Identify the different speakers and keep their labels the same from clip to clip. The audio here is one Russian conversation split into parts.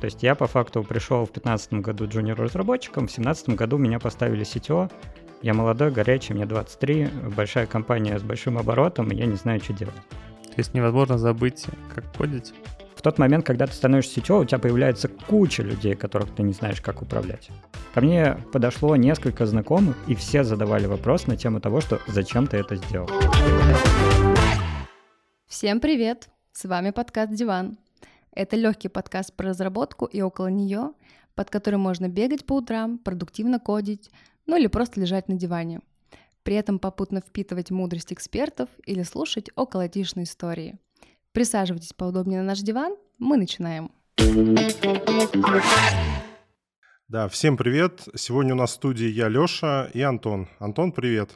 Speaker 1: То есть я по факту пришел в 2015 году джуниор-разработчиком, в 2017 году меня поставили CTO, я молодой, горячий, мне 23, большая компания с большим оборотом, и я не знаю, что делать.
Speaker 2: То есть невозможно забыть, как кодить?
Speaker 1: Тот момент, когда ты становишься CTO, у тебя появляется куча людей, которых ты не знаешь, как управлять. Ко мне подошло несколько знакомых, и все задавали вопрос на тему того, что зачем ты это сделал.
Speaker 3: Всем привет! С вами подкаст «Диван». Это легкий подкаст про разработку и около нее, под который можно бегать по утрам, продуктивно кодить, ну или просто лежать на диване. При этом попутно впитывать мудрость экспертов или слушать околотишные истории. Присаживайтесь поудобнее на наш диван, мы начинаем.
Speaker 4: Да, всем привет. Сегодня у нас в студии я, Лёша и Антон. Антон, привет.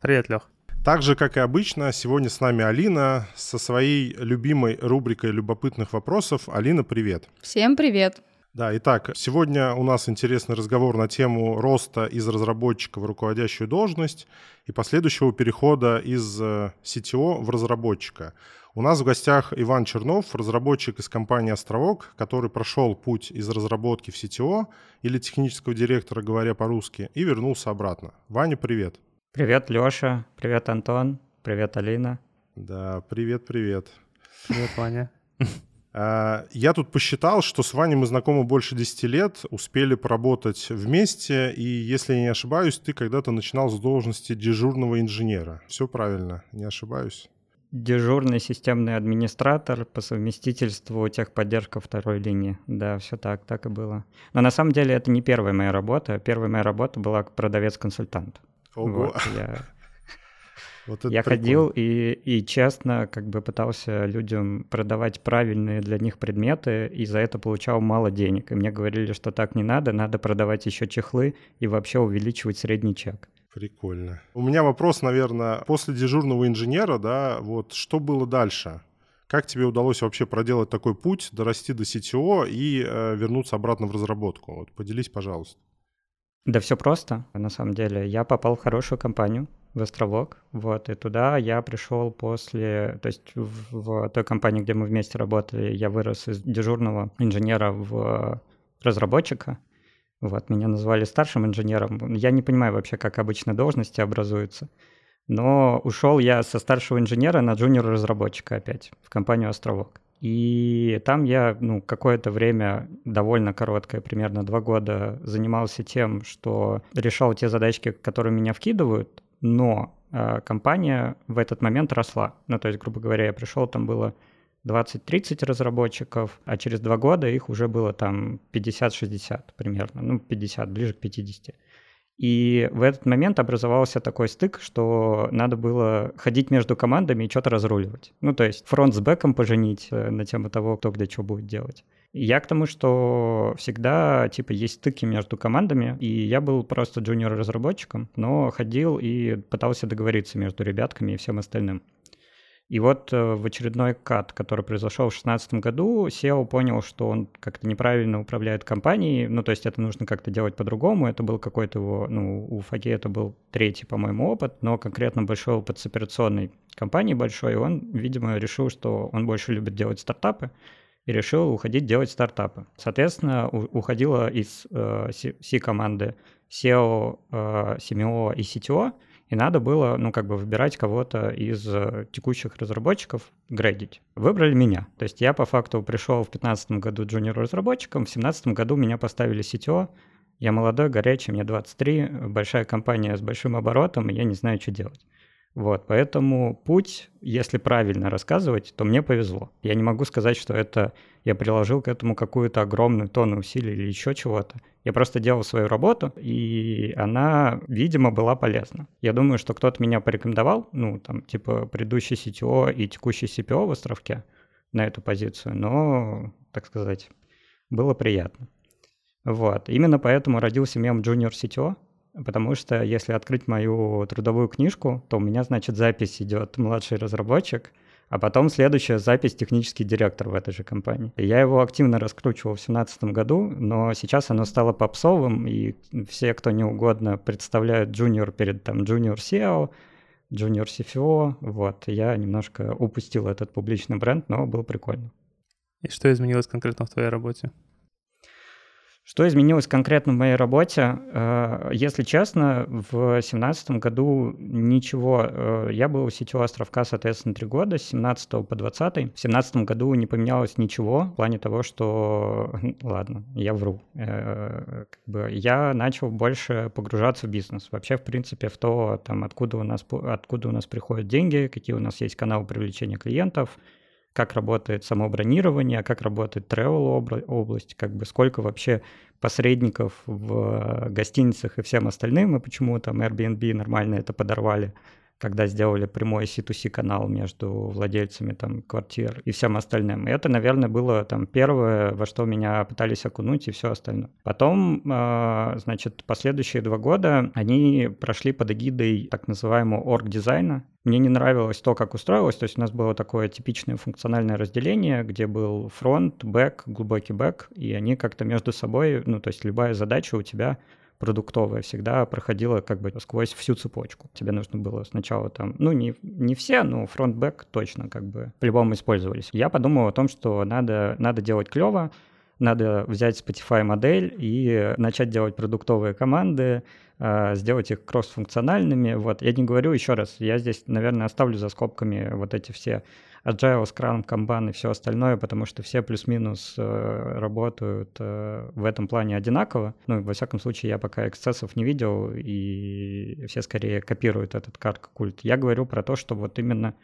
Speaker 2: Привет, Лёх.
Speaker 4: Так же, как и обычно, сегодня с нами Алина со своей любимой рубрикой любопытных вопросов. Алина, привет.
Speaker 3: Всем привет.
Speaker 4: Да, итак, сегодня у нас интересный разговор на тему роста из разработчика в руководящую должность и последующего перехода из CTO э, в разработчика. У нас в гостях Иван Чернов, разработчик из компании «Островок», который прошел путь из разработки в CTO или технического директора, говоря по-русски, и вернулся обратно. Ваня, привет.
Speaker 1: Привет, Лёша. Привет, Антон. Привет, Алина.
Speaker 4: Да, привет-привет.
Speaker 2: Привет, Ваня.
Speaker 4: А, я тут посчитал, что с Ваней мы знакомы больше 10 лет, успели поработать вместе, и, если я не ошибаюсь, ты когда-то начинал с должности дежурного инженера. Все правильно, не ошибаюсь?
Speaker 1: Дежурный системный администратор по совместительству техподдержка второй линии. Да, все так, так и было. Но на самом деле это не первая моя работа. Первая моя работа была продавец-консультант.
Speaker 4: Ого.
Speaker 1: Вот, я
Speaker 4: Вот
Speaker 1: я
Speaker 4: прикольно.
Speaker 1: ходил и, и честно как бы пытался людям продавать правильные для них предметы, и за это получал мало денег. И мне говорили, что так не надо, надо продавать еще чехлы и вообще увеличивать средний чек.
Speaker 4: Прикольно. У меня вопрос, наверное, после дежурного инженера, да, вот что было дальше? Как тебе удалось вообще проделать такой путь, дорасти до CTO и э, вернуться обратно в разработку? Вот поделись, пожалуйста.
Speaker 1: Да все просто, на самом деле. Я попал в хорошую компанию, в Островок, вот, и туда я пришел после, то есть в, в той компании, где мы вместе работали, я вырос из дежурного инженера в разработчика, вот, меня назвали старшим инженером. Я не понимаю вообще, как обычно должности образуются, но ушел я со старшего инженера на джуниор-разработчика опять в компанию Островок. И там я ну, какое-то время, довольно короткое, примерно два года, занимался тем, что решал те задачки, которые меня вкидывают, но э, компания в этот момент росла. Ну, то есть, грубо говоря, я пришел, там было 20-30 разработчиков, а через два года их уже было там 50-60 примерно, ну, 50, ближе к 50. И в этот момент образовался такой стык, что надо было ходить между командами и что-то разруливать. Ну, то есть фронт с бэком поженить э, на тему того, кто где что будет делать. Я к тому, что всегда, типа, есть стыки между командами, и я был просто джуниор-разработчиком, но ходил и пытался договориться между ребятками и всем остальным. И вот э, в очередной кат, который произошел в 2016 году, SEO понял, что он как-то неправильно управляет компанией, ну, то есть это нужно как-то делать по-другому, это был какой-то его, ну, у Фаги это был третий, по-моему, опыт, но конкретно большой опыт с операционной компанией большой, и он, видимо, решил, что он больше любит делать стартапы, и решил уходить делать стартапы. Соответственно, уходила из э, C-команды SEO, э, CMO и CTO, и надо было, ну, как бы выбирать кого-то из э, текущих разработчиков, грейдить. Выбрали меня. То есть я по факту пришел в 2015 году джуниор-разработчиком, в 2017 году меня поставили CTO, я молодой, горячий, мне 23, большая компания с большим оборотом, и я не знаю, что делать. Вот, поэтому путь, если правильно рассказывать, то мне повезло. Я не могу сказать, что это я приложил к этому какую-то огромную тонну усилий или еще чего-то. Я просто делал свою работу, и она, видимо, была полезна. Я думаю, что кто-то меня порекомендовал, ну, там, типа, предыдущий CTO и текущий CPO в Островке на эту позицию, но, так сказать, было приятно. Вот. Именно поэтому родился мем Junior CTO, потому что если открыть мою трудовую книжку, то у меня, значит, запись идет младший разработчик, А потом следующая запись технический директор в этой же компании. Я его активно раскручивал в 2017 году, но сейчас оно стало попсовым, и все, кто не угодно, представляют junior перед там junior SEO, junior CFO. Вот, я немножко упустил этот публичный бренд, но было прикольно.
Speaker 2: И что изменилось конкретно в твоей работе?
Speaker 1: Что изменилось конкретно в моей работе? Э, если честно, в 2017 году ничего. Э, я был в сетевой островка, соответственно, три года, с 17 по 20. В 2017 году не поменялось ничего в плане того, что... Ладно, я вру. Э, как бы я начал больше погружаться в бизнес. Вообще, в принципе, в то, там, откуда, у нас, откуда у нас приходят деньги, какие у нас есть каналы привлечения клиентов, как работает само бронирование, как работает travel область, как бы сколько вообще посредников в гостиницах и всем остальным, и почему там Airbnb нормально это подорвали когда сделали прямой C2C канал между владельцами там квартир и всем остальным. И это, наверное, было там первое, во что меня пытались окунуть и все остальное. Потом, э, значит, последующие два года они прошли под эгидой так называемого орг-дизайна. Мне не нравилось то, как устроилось, то есть у нас было такое типичное функциональное разделение, где был фронт, бэк, глубокий бэк, и они как-то между собой, ну, то есть любая задача у тебя продуктовая всегда проходила как бы сквозь всю цепочку. Тебе нужно было сначала там, ну не, не все, но фронт-бэк точно как бы по-любому использовались. Я подумал о том, что надо, надо делать клево, надо взять Spotify модель и начать делать продуктовые команды, сделать их кросс-функциональными. Вот. Я не говорю еще раз, я здесь, наверное, оставлю за скобками вот эти все Agile, Scrum, Kanban и все остальное, потому что все плюс-минус э, работают э, в этом плане одинаково. Ну, во всяком случае, я пока эксцессов не видел, и все скорее копируют этот карго-культ. Я говорю про то, что вот именно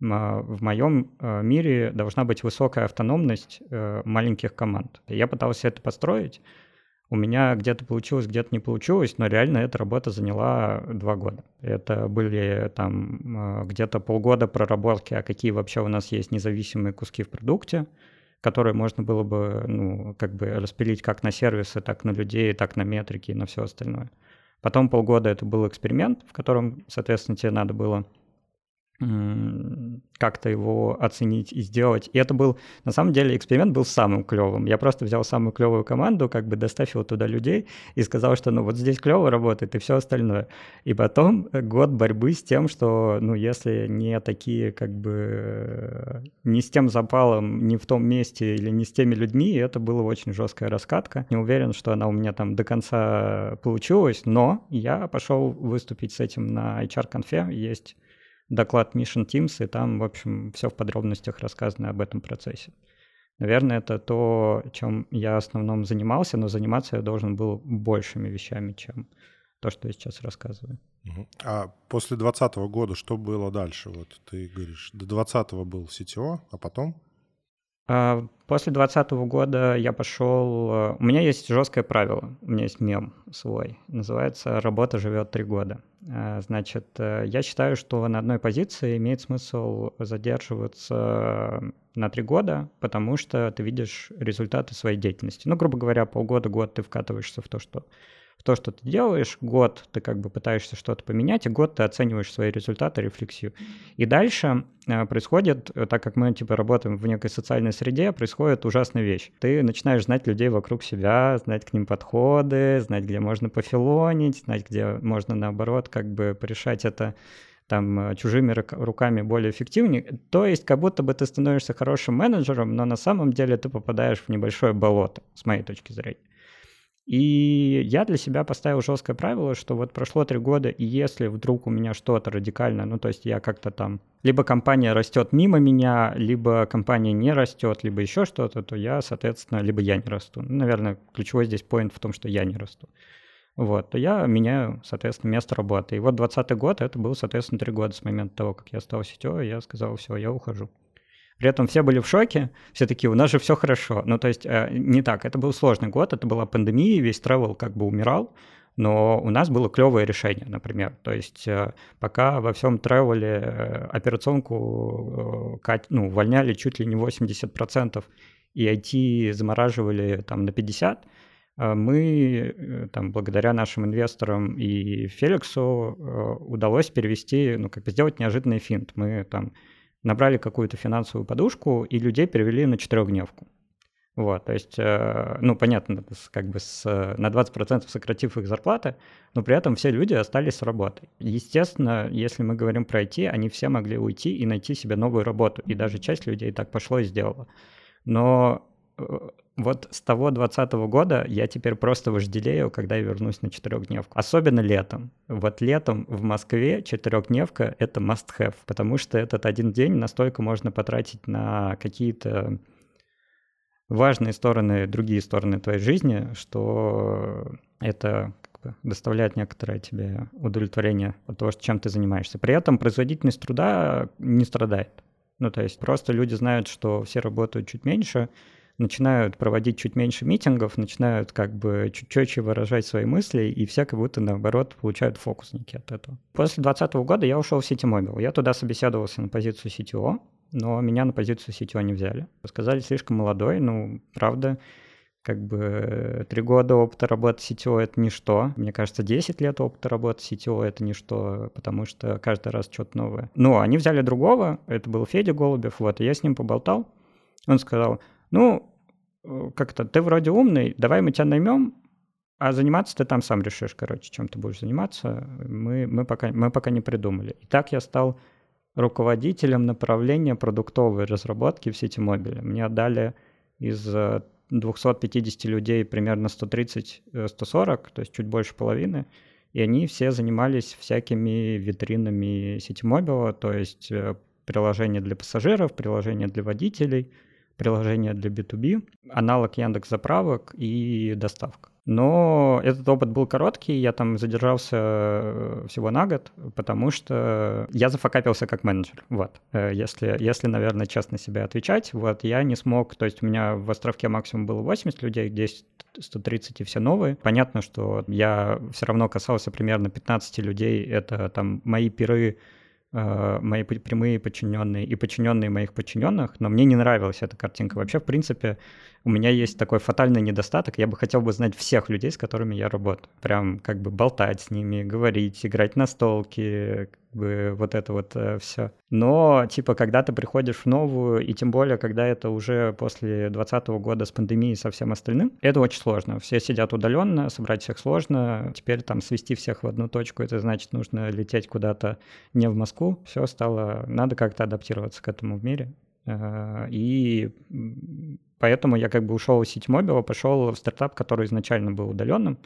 Speaker 1: в моем э, мире должна быть высокая автономность маленьких команд. Я пытался это построить, у меня где-то получилось, где-то не получилось, но реально эта работа заняла два года. Это были там э, где-то полгода проработки, а какие вообще у нас есть независимые куски в продукте, которые можно было бы, ну, как бы распилить как на сервисы, так на людей, так на метрики и на все остальное. Потом полгода это был эксперимент, в котором, соответственно, тебе надо было как-то его оценить и сделать. И это был, на самом деле, эксперимент был самым клевым. Я просто взял самую клевую команду, как бы доставил туда людей и сказал, что ну вот здесь клево работает и все остальное. И потом год борьбы с тем, что, ну, если не такие, как бы, не с тем запалом, не в том месте или не с теми людьми, это была очень жесткая раскатка. Не уверен, что она у меня там до конца получилась, но я пошел выступить с этим на HR-конфе. Есть доклад Mission Teams, и там, в общем, все в подробностях рассказано об этом процессе. Наверное, это то, чем я в основном занимался, но заниматься я должен был большими вещами, чем то, что я сейчас рассказываю.
Speaker 4: А после 2020 года что было дальше? Вот ты говоришь, до 2020 был CTO, а потом?
Speaker 1: А, после 2020 года я пошел... Э, у меня есть жесткое правило, у меня есть мем свой, называется «Работа живет три года». А, значит, э, я считаю, что на одной позиции имеет смысл задерживаться на три года, потому что ты видишь результаты своей деятельности. Ну, грубо говоря, полгода-год ты вкатываешься в то, что то, что ты делаешь, год ты как бы пытаешься что-то поменять, и год ты оцениваешь свои результаты, рефлексию. И дальше э, происходит, э, так как мы типа работаем в некой социальной среде, происходит ужасная вещь. Ты начинаешь знать людей вокруг себя, знать к ним подходы, знать, где можно пофилонить, знать, где можно наоборот как бы порешать это там э, чужими руками более эффективнее. То есть как будто бы ты становишься хорошим менеджером, но на самом деле ты попадаешь в небольшое болото, с моей точки зрения. И я для себя поставил жесткое правило, что вот прошло три года, и если вдруг у меня что-то радикальное, ну то есть я как-то там, либо компания растет мимо меня, либо компания не растет, либо еще что-то, то я, соответственно, либо я не расту. Ну, наверное, ключевой здесь поинт в том, что я не расту. Вот, то я меняю, соответственно, место работы. И вот 2020 год, это был, соответственно, три года с момента того, как я стал сетевой, я сказал, все, я ухожу. При этом все были в шоке, все такие, у нас же все хорошо. Ну, то есть э, не так, это был сложный год, это была пандемия, весь travel как бы умирал, но у нас было клевое решение, например. То есть э, пока во всем тревеле э, операционку ну, увольняли чуть ли не 80%, и IT замораживали там на 50%, мы, там, благодаря нашим инвесторам и Феликсу, удалось перевести, ну, как бы сделать неожиданный финт. Мы там набрали какую-то финансовую подушку и людей перевели на четырехдневку. Вот, то есть, э, ну, понятно, как бы с, на 20% сократив их зарплаты, но при этом все люди остались с работой. Естественно, если мы говорим про IT, они все могли уйти и найти себе новую работу, и даже часть людей так пошло и сделала. Но э, вот с того 20 года я теперь просто вожделею, когда я вернусь на четырехдневку. Особенно летом. Вот летом в Москве четырехдневка — это must-have, потому что этот один день настолько можно потратить на какие-то важные стороны, другие стороны твоей жизни, что это как бы доставляет некоторое тебе удовлетворение от того, чем ты занимаешься. При этом производительность труда не страдает. Ну, то есть просто люди знают, что все работают чуть меньше, начинают проводить чуть меньше митингов, начинают как бы чуть четче выражать свои мысли, и все как будто, наоборот, получают фокусники от этого. После 2020 года я ушел в Ситимобил. Я туда собеседовался на позицию CTO, но меня на позицию CTO не взяли. Сказали, слишком молодой, ну, правда, как бы три года опыта работы CTO — это ничто. Мне кажется, 10 лет опыта работы CTO — это ничто, потому что каждый раз что-то новое. Но они взяли другого, это был Федя Голубев, вот, и я с ним поболтал. Он сказал, ну, как-то ты вроде умный, давай мы тебя наймем, а заниматься ты там сам решишь, короче, чем ты будешь заниматься. Мы, мы, пока, мы пока не придумали. И так я стал руководителем направления продуктовой разработки в сети мобиля. Мне отдали из 250 э, людей примерно 130-140, э, то есть чуть больше половины, и они все занимались всякими витринами сети мобила, то есть э, приложения для пассажиров, приложения для водителей, приложения для B2B, аналог Яндекс заправок и доставка. Но этот опыт был короткий, я там задержался э, всего на год, потому что я зафакапился как менеджер, вот. Э, если, если, наверное, честно себе отвечать, вот, я не смог, то есть у меня в Островке максимум было 80 людей, здесь 130 и все новые. Понятно, что я все равно касался примерно 15 людей, это там мои пиры, э, мои прямые подчиненные и подчиненные моих подчиненных, но мне не нравилась эта картинка. Вообще, в принципе, у меня есть такой фатальный недостаток. Я бы хотел бы знать всех людей, с которыми я работаю. Прям как бы болтать с ними, говорить, играть на столке, как бы вот это вот э, все. Но, типа, когда ты приходишь в новую, и тем более, когда это уже после 2020 года с пандемией и со всем остальным, это очень сложно. Все сидят удаленно, собрать всех сложно. Теперь там свести всех в одну точку, это значит, нужно лететь куда-то не в Москву. Все стало... Надо как-то адаптироваться к этому в мире. Э, и Поэтому я как бы ушел из сеть-мобила, пошел в стартап, который изначально был удаленным.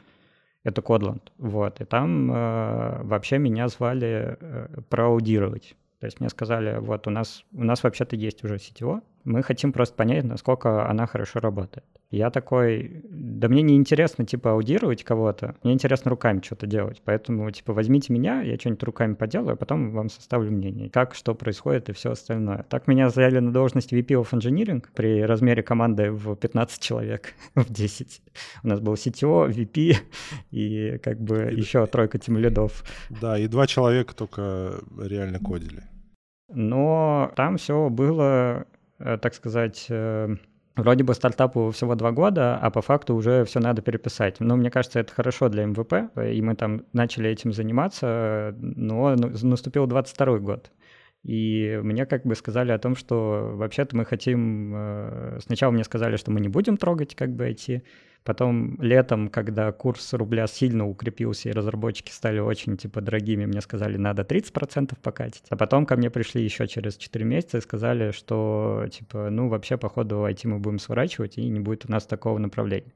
Speaker 1: Это Kotlin. Вот. И там э, вообще меня звали э, проаудировать. То есть мне сказали, вот у нас, у нас вообще-то есть уже сетево, мы хотим просто понять, насколько она хорошо работает. Я такой, да мне не интересно, типа, аудировать кого-то, мне интересно руками что-то делать, поэтому, типа, возьмите меня, я что-нибудь руками поделаю, а потом вам составлю мнение, как, что происходит и все остальное. Так меня взяли на должность VP of Engineering при размере команды в 15 человек, в 10. У нас был CTO, VP и как бы и, еще тройка тим лидов.
Speaker 4: Да, и два человека только реально кодили.
Speaker 1: Но там все было, так сказать, э, Вроде бы стартапу всего два года, а по факту уже все надо переписать. Но мне кажется, это хорошо для МВП, и мы там начали этим заниматься, но ну, наступил 22 год. И мне как бы сказали о том, что вообще-то мы хотим... Э, сначала мне сказали, что мы не будем трогать как бы IT, Потом летом, когда курс рубля сильно укрепился и разработчики стали очень типа дорогими, мне сказали, надо 30% покатить. А потом ко мне пришли еще через 4 месяца и сказали, что типа, ну вообще походу IT мы будем сворачивать и не будет у нас такого направления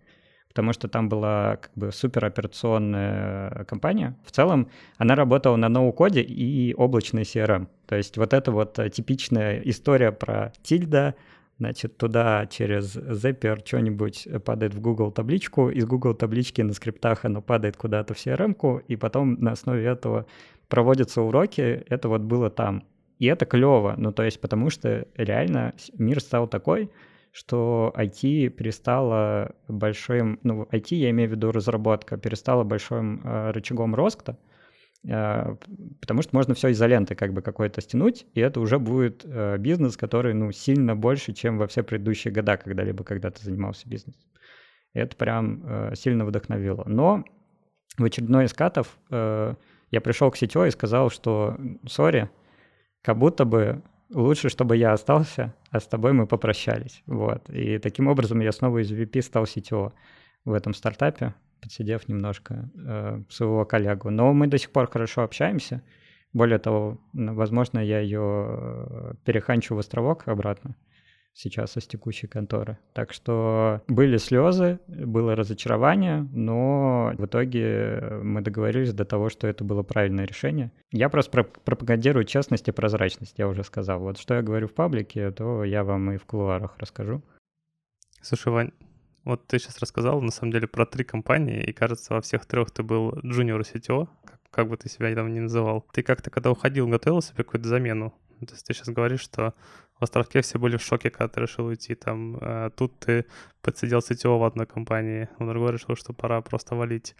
Speaker 1: потому что там была как бы супероперационная компания. В целом она работала на ноу-коде и облачный CRM. То есть вот это вот типичная история про тильда, Значит, туда через Zapier что-нибудь падает в Google табличку, из Google таблички на скриптах оно падает куда-то в CRM, и потом на основе этого проводятся уроки. Это вот было там. И это клево, ну то есть потому что реально мир стал такой, что IT перестало большим, ну IT я имею в виду разработка, перестала большим э, рычагом роста, а, потому что можно все изоленты как бы какой-то стянуть, и это уже будет э, бизнес, который, ну, сильно больше, чем во все предыдущие года когда-либо, когда ты занимался бизнесом. И это прям э, сильно вдохновило. Но в очередной из катов э, я пришел к сетевой и сказал, что, сори, как будто бы лучше, чтобы я остался, а с тобой мы попрощались. Вот. И таким образом я снова из VP стал CTO в этом стартапе, подсидев немножко э, своего коллегу. Но мы до сих пор хорошо общаемся. Более того, возможно, я ее э, переханчу в островок обратно сейчас из текущей конторы. Так что были слезы, было разочарование, но в итоге мы договорились до того, что это было правильное решение. Я просто пропагандирую честность и прозрачность, я уже сказал. Вот что я говорю в паблике, то я вам и в кулуарах расскажу.
Speaker 2: Слушай, Вань, вот ты сейчас рассказал, на самом деле, про три компании, и, кажется, во всех трех ты был junior CTO, как, как бы ты себя там ни называл. Ты как-то, когда уходил, готовил себе какую-то замену? То есть ты сейчас говоришь, что в Островке все были в шоке, когда ты решил уйти. Там, э, тут ты подсидел CTO в одной компании, в другой решил, что пора просто валить.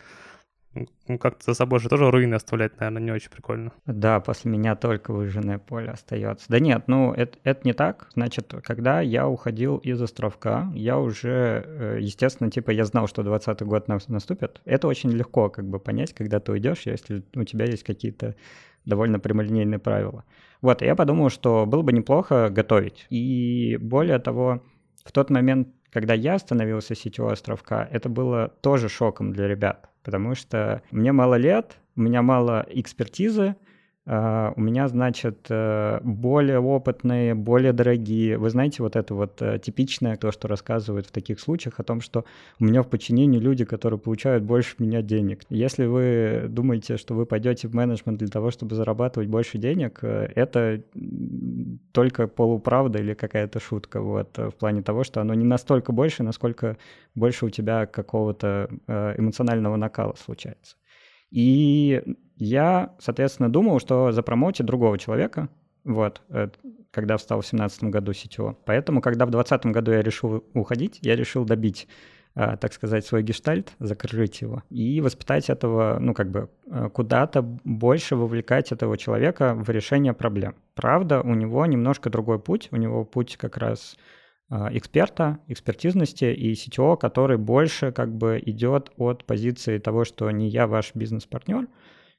Speaker 2: Ну, как-то за собой же тоже руины оставлять, наверное, не очень прикольно.
Speaker 1: Да, после меня только выжженное поле остается. Да нет, ну это, это не так. Значит, когда я уходил из Островка, я уже, э, естественно, типа я знал, что 20 год наступит. Это очень легко как бы понять, когда ты уйдешь, если у тебя есть какие-то довольно прямолинейные правила. Вот, я подумал, что было бы неплохо готовить. И более того, в тот момент, когда я становился сетевой островка, это было тоже шоком для ребят, потому что мне мало лет, у меня мало экспертизы, Uh, у меня, значит, uh, более опытные, более дорогие. Вы знаете, вот это вот uh, типичное, то, что рассказывают в таких случаях о том, что у меня в подчинении люди, которые получают больше меня денег. Если вы думаете, что вы пойдете в менеджмент для того, чтобы зарабатывать больше денег, это только полуправда или какая-то шутка, вот, в плане того, что оно не настолько больше, насколько больше у тебя какого-то эмоционального накала случается. И я, соответственно, думал, что запромоутить другого человека, вот, э, когда встал в 2017 году сетево. Поэтому, когда в 2020 году я решил уходить, я решил добить э, так сказать, свой гештальт, закрыть его и воспитать этого, ну, как бы, э, куда-то больше вовлекать этого человека в решение проблем. Правда, у него немножко другой путь, у него путь как раз а, эксперта, экспертизности и CTO, который больше как бы идет от позиции того, что не я ваш бизнес-партнер,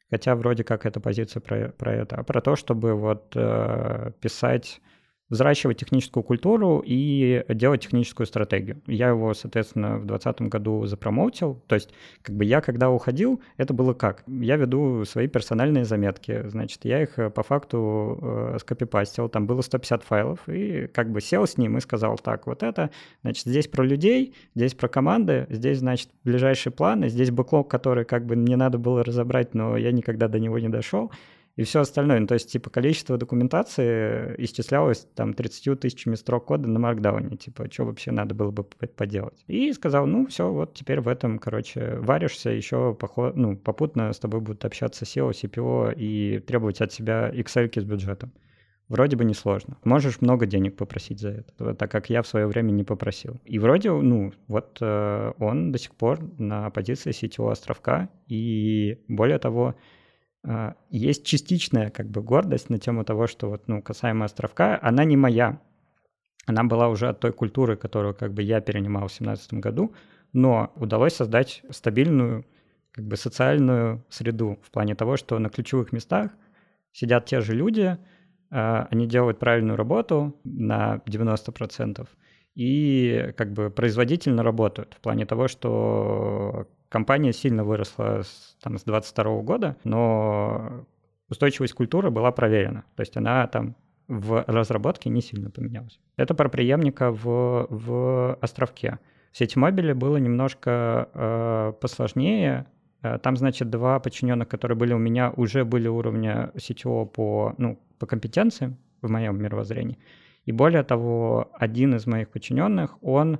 Speaker 1: хотя вроде как эта позиция про, про это, а про то, чтобы вот э, писать взращивать техническую культуру и делать техническую стратегию. Я его, соответственно, в 2020 году запромоутил. То есть, как бы я, когда уходил, это было как? Я веду свои персональные заметки. Значит, я их э, по факту э, скопипастил. Там было 150 файлов. И как бы сел с ним и сказал, так, вот это, значит, здесь про людей, здесь про команды, здесь, значит, ближайшие планы, здесь бэклог, который как бы мне надо было разобрать, но я никогда до него не дошел и все остальное. Ну, то есть, типа, количество документации исчислялось там 30 тысячами строк кода на маркдауне. Типа, что вообще надо было бы поделать? И сказал, ну, все, вот теперь в этом, короче, варишься, еще поход, ну, попутно с тобой будут общаться SEO, CPO и требовать от себя Excel с бюджетом. Вроде бы несложно. Можешь много денег попросить за это, так как я в свое время не попросил. И вроде, ну, вот э, он до сих пор на позиции сетевого островка. И более того, есть частичная как бы гордость на тему того, что вот, ну, касаемо островка, она не моя. Она была уже от той культуры, которую как бы я перенимал в 2017 году, но удалось создать стабильную как бы социальную среду в плане того, что на ключевых местах сидят те же люди, а, они делают правильную работу на 90%, и как бы производительно работают в плане того, что компания сильно выросла с, там, с 22 года, но устойчивость культуры была проверена. То есть она там в разработке не сильно поменялась. Это про преемника в, в островке. В сети мобили было немножко э, посложнее. Э, там, значит, два подчиненных, которые были у меня, уже были уровня CTO по, ну, по компетенциям в моем мировоззрении. И более того, один из моих подчиненных, он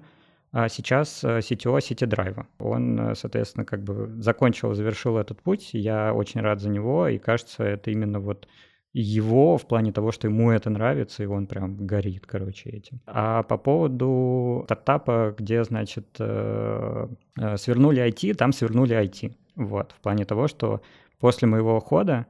Speaker 1: а, сейчас CTO City Drive. Он, э, соответственно, как бы закончил, завершил этот путь. Я очень рад за него, и кажется, это именно вот его в плане того, что ему это нравится, и он прям горит, короче, этим. А по поводу стартапа, где, значит, э, э, свернули IT, там свернули IT. Вот, в плане того, что после моего ухода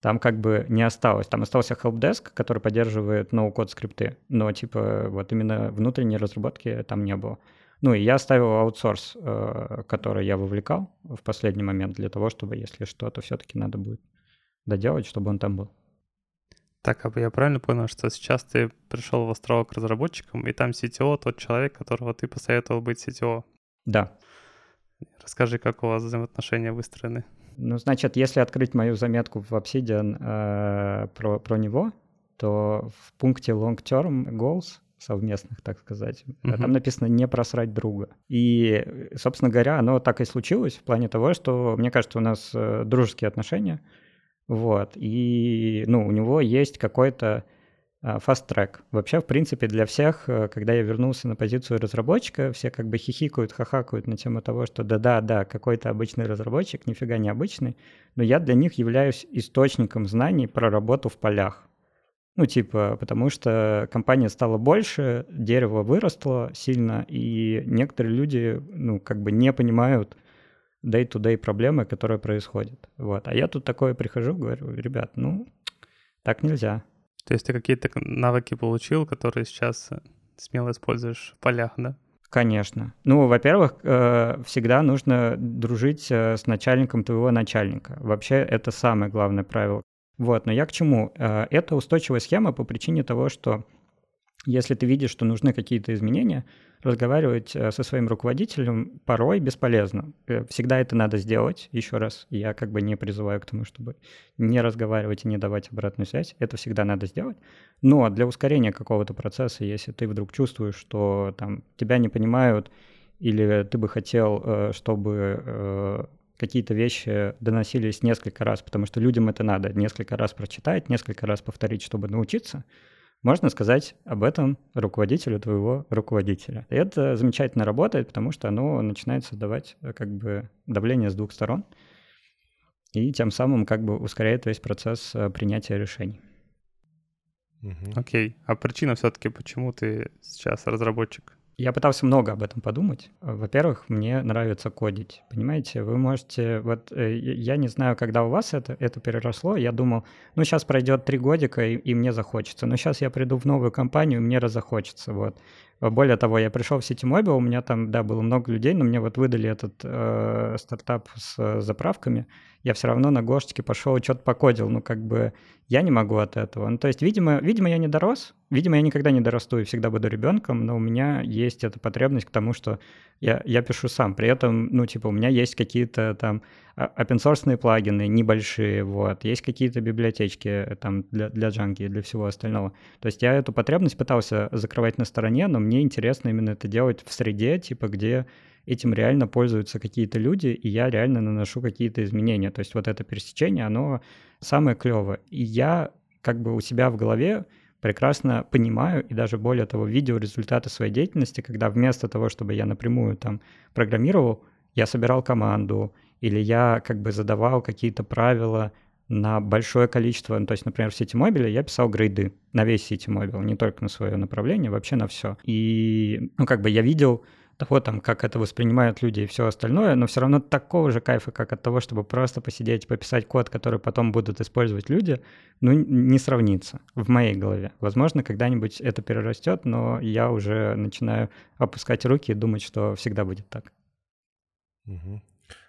Speaker 1: там как бы не осталось. Там остался helpdesk, который поддерживает ноу-код скрипты, но типа вот именно внутренней разработки там не было. Ну и я оставил аутсорс, э, который я вовлекал в последний момент для того, чтобы, если что-то все-таки надо будет доделать, чтобы он там был.
Speaker 2: Так, а я правильно понял, что сейчас ты пришел в островок разработчиком, и там CTO тот человек, которого ты посоветовал быть CTO?
Speaker 1: Да.
Speaker 2: Расскажи, как у вас взаимоотношения выстроены.
Speaker 1: Ну, значит, если открыть мою заметку в Obsidian э, про, про него, то в пункте Long Term Goals совместных, так сказать. Uh-huh. Там написано «не просрать друга». И, собственно говоря, оно так и случилось в плане того, что, мне кажется, у нас э, дружеские отношения, вот, и, ну, у него есть какой-то а, фаст-трек. Вообще, в принципе, для всех, э, когда я вернулся на позицию разработчика, все как бы хихикают, хахакают на тему того, что да-да-да, какой-то обычный разработчик, нифига не обычный, но я для них являюсь источником знаний про работу в полях. Ну, типа, потому что компания стала больше, дерево выросло сильно, и некоторые люди, ну, как бы не понимают day-to-day проблемы, которые происходят. Вот. А я тут такое прихожу, говорю, ребят, ну, так нельзя.
Speaker 2: То есть ты какие-то навыки получил, которые сейчас э, смело используешь в полях, да?
Speaker 1: Конечно. Ну, во-первых, э, всегда нужно дружить э, с начальником твоего начальника. Вообще, это самое главное правило. Вот, но я к чему? Это устойчивая схема по причине того, что если ты видишь, что нужны какие-то изменения, разговаривать э, со своим руководителем порой бесполезно. Э, всегда это надо сделать, еще раз. Я как бы не призываю к тому, чтобы не разговаривать и не давать обратную связь. Это всегда надо сделать. Но для ускорения какого-то процесса, если ты вдруг чувствуешь, что там тебя не понимают, или ты бы хотел, чтобы какие-то вещи доносились несколько раз, потому что людям это надо несколько раз прочитать, несколько раз повторить, чтобы научиться, можно сказать об этом руководителю твоего руководителя. И это замечательно работает, потому что оно начинает создавать э, как бы давление с двух сторон и тем самым как бы ускоряет весь процесс э, принятия решений.
Speaker 2: Окей. Okay. А причина все-таки, почему ты сейчас разработчик?
Speaker 1: Я пытался много об этом подумать. Во-первых, мне нравится кодить. Понимаете, вы можете... Вот э, я не знаю, когда у вас это, это переросло. Я думал, ну, сейчас пройдет три годика, и, и мне захочется. Но сейчас я приду в новую компанию, и мне разохочется. Вот. Более того, я пришел в City Mobile, у меня там, да, было много людей, но мне вот выдали этот э, стартап с э, заправками я все равно на Гошечке пошел и что-то покодил. Ну, как бы я не могу от этого. Ну, то есть, видимо, видимо, я не дорос. Видимо, я никогда не дорасту и всегда буду ребенком, но у меня есть эта потребность к тому, что я, я пишу сам. При этом, ну, типа, у меня есть какие-то там open source плагины небольшие, вот, есть какие-то библиотечки э, там для, для Django и для всего остального. То есть я эту потребность пытался закрывать на стороне, но мне интересно именно это делать в среде, типа, где этим реально пользуются какие-то люди, и я реально наношу какие-то изменения. То есть вот это пересечение, оно самое клевое. И я как бы у себя в голове прекрасно понимаю и даже более того видел результаты своей деятельности, когда вместо того, чтобы я напрямую там программировал, я собирал команду или я как бы задавал какие-то правила на большое количество, ну, то есть, например, в сети мобиля я писал грейды на весь сети мобил, не только на свое направление, вообще на все. И, ну, как бы я видел того, там, как это воспринимают люди и все остальное, но все равно такого же кайфа, как от того, чтобы просто посидеть пописать код, который потом будут использовать люди, ну, не сравнится в моей голове. Возможно, когда-нибудь это перерастет, но я уже начинаю опускать руки и думать, что всегда будет так.
Speaker 4: Угу.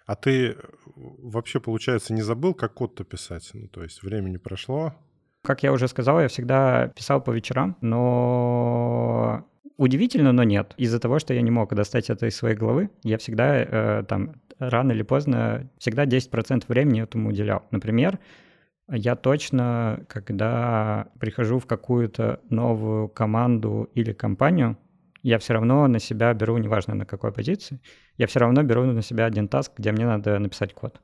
Speaker 4: А ты вообще, получается, не забыл, как код-то писать? Ну, то есть времени прошло,
Speaker 1: как я уже сказал, я всегда писал по вечерам, но Удивительно, но нет. Из-за того, что я не мог достать это из своей головы, я всегда э, там рано или поздно, всегда 10% времени этому уделял. Например, я точно, когда прихожу в какую-то новую команду или компанию, я все равно на себя беру, неважно на какой позиции, я все равно беру на себя один таск, где мне надо написать код.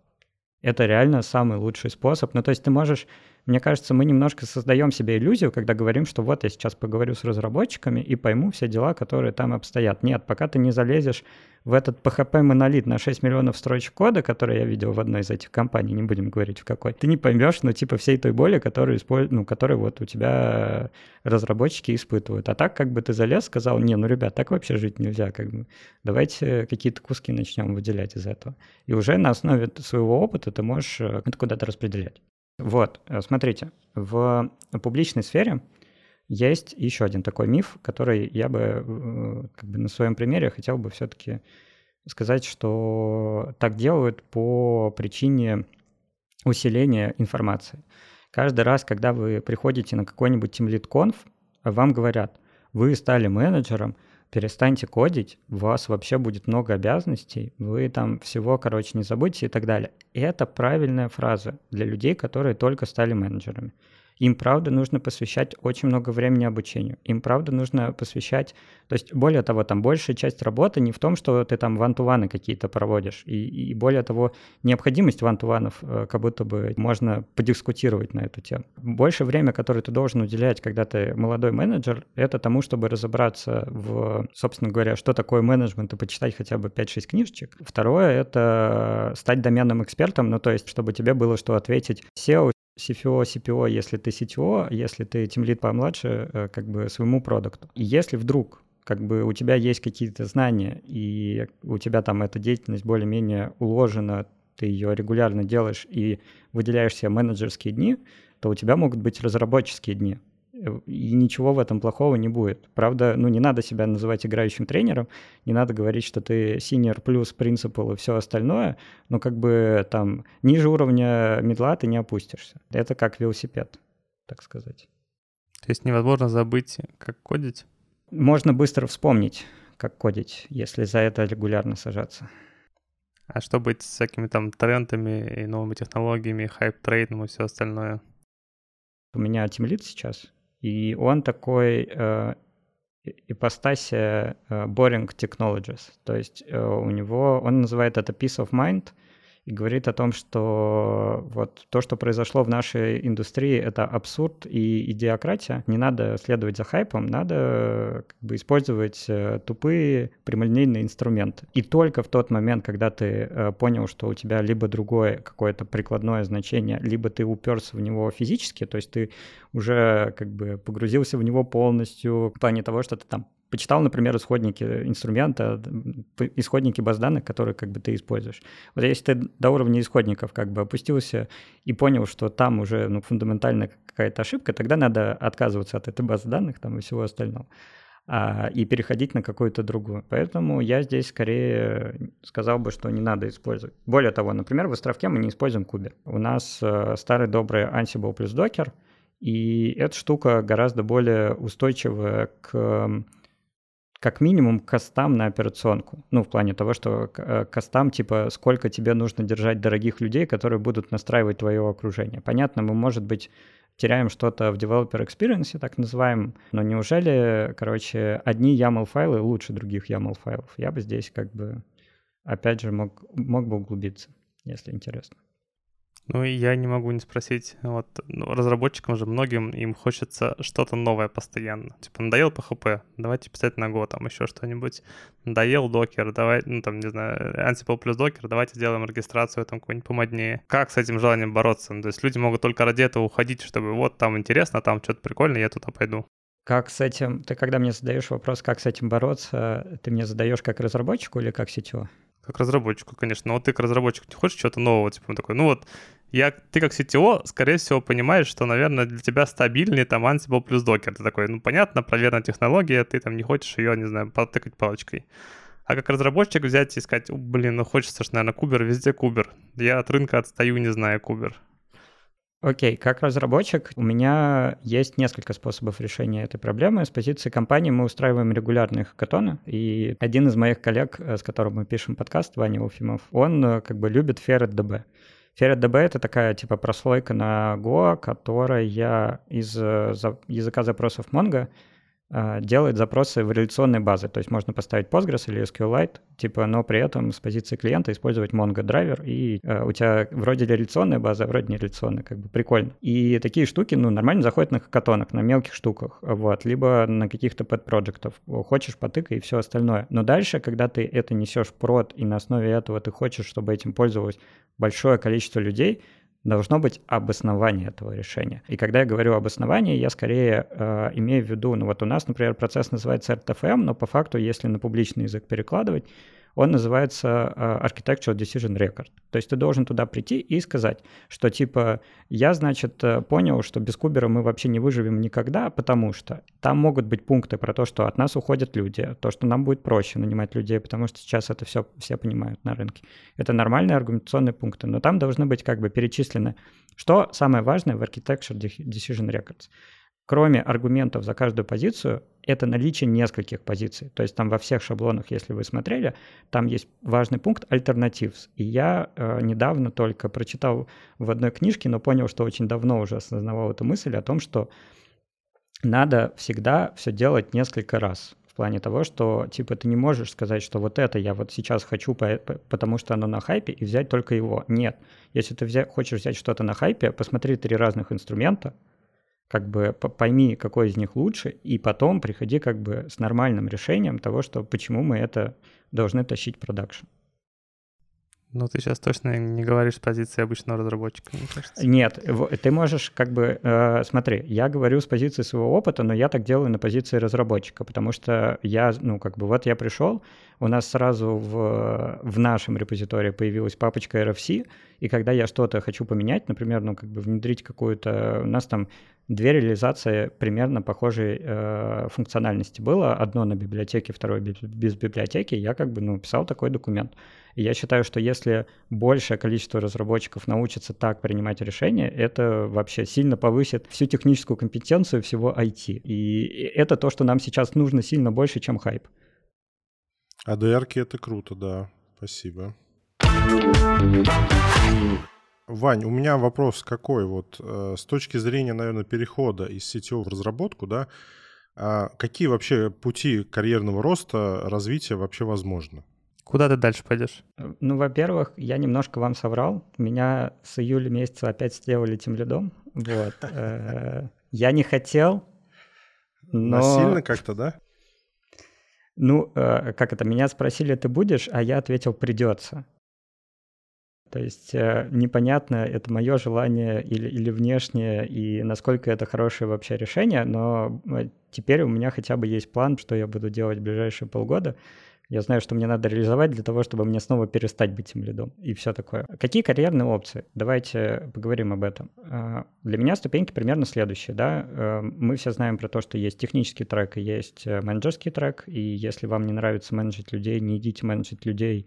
Speaker 1: Это реально самый лучший способ. Ну, то есть ты можешь мне кажется, мы немножко создаем себе иллюзию, когда говорим, что вот я сейчас поговорю с разработчиками и пойму все дела, которые там обстоят. Нет, пока ты не залезешь в этот PHP-монолит на 6 миллионов строчек кода, который я видел в одной из этих компаний, не будем говорить в какой, ты не поймешь, ну, типа, всей той боли, которую, использ... ну, которую вот у тебя разработчики испытывают. А так, как бы ты залез, сказал, не, ну, ребят, так вообще жить нельзя, как бы, давайте какие-то куски начнем выделять из этого. И уже на основе своего опыта ты можешь э, это куда-то распределять. Вот, э, смотрите, в публичной сфере есть еще один такой миф, который я бы э, как бы на своем примере хотел бы все-таки сказать, что так делают по причине усиления информации. Каждый раз, когда вы приходите на какой-нибудь TeamLead вам говорят, вы стали менеджером, перестаньте кодить, у вас вообще будет много обязанностей, вы там всего, короче, не забудьте и так далее. И это правильная фраза для людей, которые только стали менеджерами. Им, правда, нужно посвящать очень много времени обучению. Им, правда, нужно посвящать... То есть, более того, там большая часть работы не в том, что ты там вантуваны какие-то проводишь. И, и более того, необходимость вантуванов э, как будто бы можно подискутировать на эту тему. Больше время, которое ты должен уделять, когда ты молодой менеджер, это тому, чтобы разобраться в, собственно говоря, что такое менеджмент и почитать хотя бы 5-6 книжечек. Второе — это стать доменным экспертом, ну то есть, чтобы тебе было что ответить SEO, CFO, CPO, если ты CTO, если ты тимлид помладше, э, как бы своему продукту. И если вдруг как бы у тебя есть какие-то знания, и у тебя там эта деятельность более-менее уложена, ты ее регулярно делаешь и выделяешь себе менеджерские дни, то у тебя могут быть разработческие дни и ничего в этом плохого не будет. Правда, ну не надо себя называть играющим тренером, не надо говорить, что ты senior плюс принципал и все остальное, но как бы там ниже уровня медла ты не опустишься. Это как велосипед, так сказать.
Speaker 2: То есть невозможно забыть, как кодить?
Speaker 1: Можно быстро вспомнить, как кодить, если за это регулярно сажаться.
Speaker 2: А что быть с всякими там трендами и новыми технологиями, hype train ом и все остальное?
Speaker 1: У меня тимлид сейчас, и он такой э, ипостаси э, Boring Technologies. То есть э, у него, он называет это Peace of Mind — и говорит о том, что вот то, что произошло в нашей индустрии, это абсурд и идиократия. Не надо следовать за хайпом, надо как бы использовать э, тупые прямолинейные инструменты. И только в тот момент, когда ты э, понял, что у тебя либо другое какое-то прикладное значение, либо ты уперся в него физически, то есть ты уже как бы погрузился в него полностью в плане того, что ты там почитал, например, исходники инструмента, исходники баз данных, которые как бы ты используешь. Вот если ты до уровня исходников как бы опустился и понял, что там уже ну, фундаментальная какая-то ошибка, тогда надо отказываться от этой базы данных там, и всего остального а, и переходить на какую-то другую. Поэтому я здесь скорее сказал бы, что не надо использовать. Более того, например, в островке мы не используем кубер. У нас э, старый добрый Ansible плюс Docker, и эта штука гораздо более устойчивая к как минимум костам на операционку. Ну, в плане того, что э, костам, типа, сколько тебе нужно держать дорогих людей, которые будут настраивать твое окружение. Понятно, мы, может быть, теряем что-то в developer experience, так называем, но неужели, короче, одни YAML-файлы лучше других YAML-файлов? Я бы здесь как бы, опять же, мог, мог бы углубиться, если интересно.
Speaker 2: Ну и я не могу не спросить, вот ну, разработчикам же многим им хочется что-то новое постоянно. Типа, надоел PHP, давайте писать на Go, там еще что-нибудь. Надоел докер, давай, ну там, не знаю, Ansible плюс докер, давайте сделаем регистрацию там какой-нибудь помоднее. Как с этим желанием бороться? Ну, то есть люди могут только ради этого уходить, чтобы вот там интересно, там что-то прикольное, я туда пойду.
Speaker 1: Как с этим, ты когда мне задаешь вопрос, как с этим бороться, ты мне задаешь как разработчику или как сетевого?
Speaker 2: Как разработчику, конечно. Но вот ты как разработчик не хочешь чего-то нового, типа такой, ну вот я, ты как CTO, скорее всего, понимаешь, что, наверное, для тебя стабильнее там Ansible плюс Docker. Ты такой, ну, понятно, проверенная технология, ты там не хочешь ее, не знаю, потыкать палочкой. А как разработчик взять и сказать, блин, ну хочется же, наверное, кубер, везде кубер. Я от рынка отстаю, не знаю кубер.
Speaker 1: Окей, okay. как разработчик у меня есть несколько способов решения этой проблемы. С позиции компании мы устраиваем регулярные хакатоны, и один из моих коллег, э, с которым мы пишем подкаст, Ваня Уфимов, он э, как бы любит FerretDB. FerretDB — это такая типа прослойка на Go, которая из э, языка запросов Mongo делает запросы в реляционной базы. То есть можно поставить Postgres или SQLite, типа, но при этом с позиции клиента использовать Mongo драйвер, и э, у тебя вроде реляционная база, а вроде не реляционная, как бы прикольно. И такие штуки, ну, нормально заходят на хакатонах, на мелких штуках, вот, либо на каких-то pet-проектов. Хочешь, потыкай и все остальное. Но дальше, когда ты это несешь прод, и на основе этого ты хочешь, чтобы этим пользовалось большое количество людей, должно быть обоснование этого решения. И когда я говорю об основании, я скорее э, имею в виду, ну вот у нас, например, процесс называется RTFM, но по факту, если на публичный язык перекладывать, он называется uh, Architectural Decision Record. То есть ты должен туда прийти и сказать, что типа я, значит, э, понял, что без Кубера мы вообще не выживем никогда, потому что там могут быть пункты про то, что от нас уходят люди, то, что нам будет проще нанимать людей, потому что сейчас это все все понимают на рынке. Это нормальные аргументационные пункты, но там должны быть как бы перечислены, что самое важное в Architecture Decision Records кроме аргументов за каждую позицию, это наличие нескольких позиций. То есть там во всех шаблонах, если вы смотрели, там есть важный пункт alternatives. И я э, недавно только прочитал в одной книжке, но понял, что очень давно уже осознавал эту мысль о том, что надо всегда все делать несколько раз. В плане того, что типа ты не можешь сказать, что вот это я вот сейчас хочу, потому что оно на хайпе, и взять только его. Нет. Если ты взять, хочешь взять что-то на хайпе, посмотри три разных инструмента, как бы пойми, какой из них лучше, и потом приходи как бы с нормальным решением того, что почему мы это должны тащить в продакшн.
Speaker 2: Ну, ты сейчас точно не говоришь с позиции обычного разработчика, мне кажется.
Speaker 1: Нет, ты можешь как бы... Э, смотри, я говорю с позиции своего опыта, но я так делаю на позиции разработчика, потому что я, ну, как бы вот я пришел, у нас сразу в, в нашем репозитории появилась папочка RFC, и когда я что-то хочу поменять, например, ну, как бы внедрить какую-то... У нас там две реализации примерно похожей э, функциональности было. Одно на библиотеке, второе без, библиотеки. Я как бы, ну, писал такой документ. И я считаю, что если большее количество разработчиков научится так принимать решения, это вообще сильно повысит всю техническую компетенцию всего IT. И это то, что нам сейчас нужно сильно больше, чем хайп.
Speaker 4: адр это круто, да. Спасибо. Вань, у меня вопрос какой? Вот э, с точки зрения, наверное, перехода из сетевого в разработку, да, а какие вообще пути карьерного роста, развития вообще возможны?
Speaker 2: Куда ты дальше пойдешь?
Speaker 1: Ну, во-первых, я немножко вам соврал. Меня с июля месяца опять сделали тем лидом. Вот. Э, я не хотел, но...
Speaker 4: Насильно как-то, да?
Speaker 1: Ну, э, как это, меня спросили, ты будешь, а я ответил, придется. То есть э, непонятно, это мое желание или, или внешнее, и насколько это хорошее вообще решение, но теперь у меня хотя бы есть план, что я буду делать в ближайшие полгода. Я знаю, что мне надо реализовать для того, чтобы мне снова перестать быть тем лидом и все такое. Какие карьерные опции? Давайте поговорим об этом. А, для меня ступеньки примерно следующие. Да? Э, мы все знаем про то, что есть технический трек и есть э, менеджерский трек, и если вам не нравится менеджить людей, не идите менеджить людей,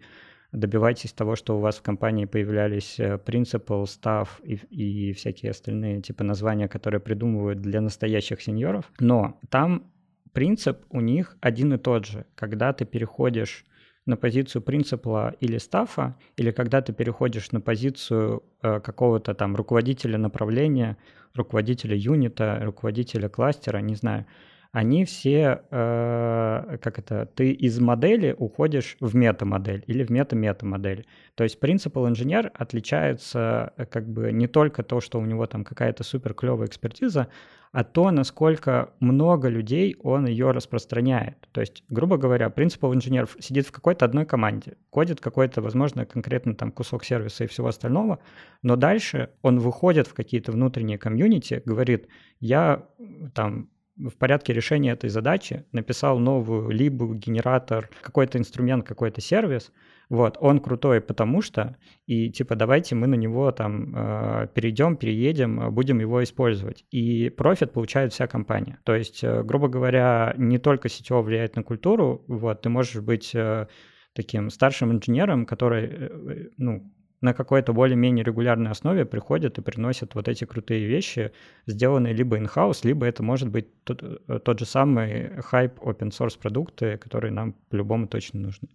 Speaker 1: добивайтесь того, что у вас в компании появлялись принципы, став и, и всякие остальные типа названия, которые придумывают для настоящих сеньоров. Но там принцип у них один и тот же. Когда ты переходишь на позицию принципа или стафа, или когда ты переходишь на позицию э, какого-то там руководителя направления, руководителя юнита, руководителя кластера, не знаю, они все, э, как это, ты из модели уходишь в метамодель или в мета-мета-модель. То есть принципал инженер отличается э, как бы не только то, что у него там какая-то супер клевая экспертиза, а то, насколько много людей он ее распространяет. То есть, грубо говоря, принципал инженер сидит в какой-то одной команде, кодит какой-то, возможно, конкретно там кусок сервиса и всего остального, но дальше он выходит в какие-то внутренние комьюнити, говорит, я там в порядке решения этой задачи написал новую либо генератор, какой-то инструмент, какой-то сервис, вот, он крутой, потому что, и типа давайте мы на него там э, перейдем, переедем, будем его использовать. И профит получает вся компания. То есть, э, грубо говоря, не только сетево влияет на культуру, вот, ты можешь быть э, таким старшим инженером, который, э, ну, на какой-то более-менее регулярной основе приходят и приносят вот эти крутые вещи, сделанные либо in-house, либо это может быть тот, э, тот же самый хайп open source продукты, которые нам по-любому точно нужны.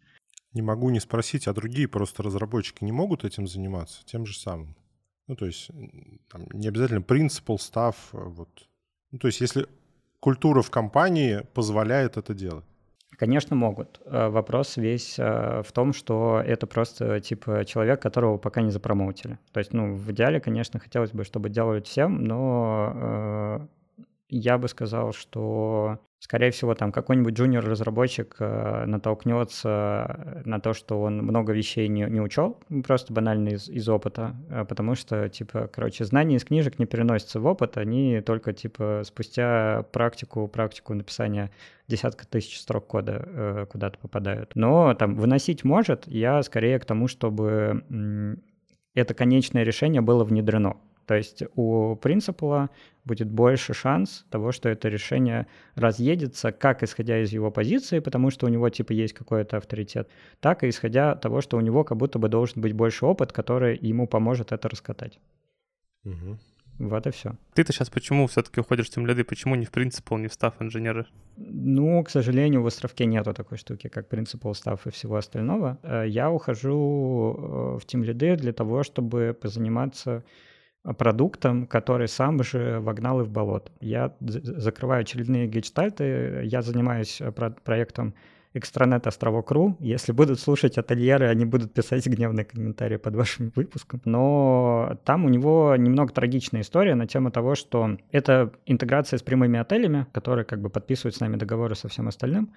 Speaker 4: Не могу не спросить, а другие просто разработчики не могут этим заниматься тем же самым? Ну, то есть там, не обязательно принципал, став, э, вот. Ну, то есть если культура в компании позволяет это делать.
Speaker 1: Конечно, могут. Э, вопрос весь э, в том, что это просто типа человек, которого пока не запромоутили. То есть, ну, в идеале, конечно, хотелось бы, чтобы делали всем, но я бы сказал, что скорее всего, там какой-нибудь джуниор-разработчик э, натолкнется на то, что он много вещей не, не учел, просто банально из, из опыта, э, потому что, типа, короче, знания из книжек не переносятся в опыт, они только, типа, спустя практику, практику написания десятка тысяч строк кода э, куда-то попадают. Но там выносить может, я скорее к тому, чтобы это конечное решение было внедрено. То есть у принципала будет больше шанс того, что это решение разъедется, как исходя из его позиции, потому что у него типа есть какой-то авторитет, так и исходя того, что у него как будто бы должен быть больше опыт, который ему поможет это раскатать. Угу. Вот и все.
Speaker 2: Ты-то сейчас почему все-таки уходишь в тем лиды? Почему не в принципал, не в став инженеры?
Speaker 1: Ну, к сожалению, в островке нету такой штуки, как принципал, став и всего остального. Э, я ухожу э, в тем лиды для того, чтобы позаниматься продуктом, который сам же вогнал и в болото. Я закрываю очередные гештальты, я занимаюсь э, про проектом экстранет островок.ру. Если будут слушать ательеры, они будут писать гневные комментарии под вашим выпуском. Но там у него немного трагичная история на тему того, что это интеграция с прямыми отелями, которые как бы подписывают с нами договоры со всем остальным.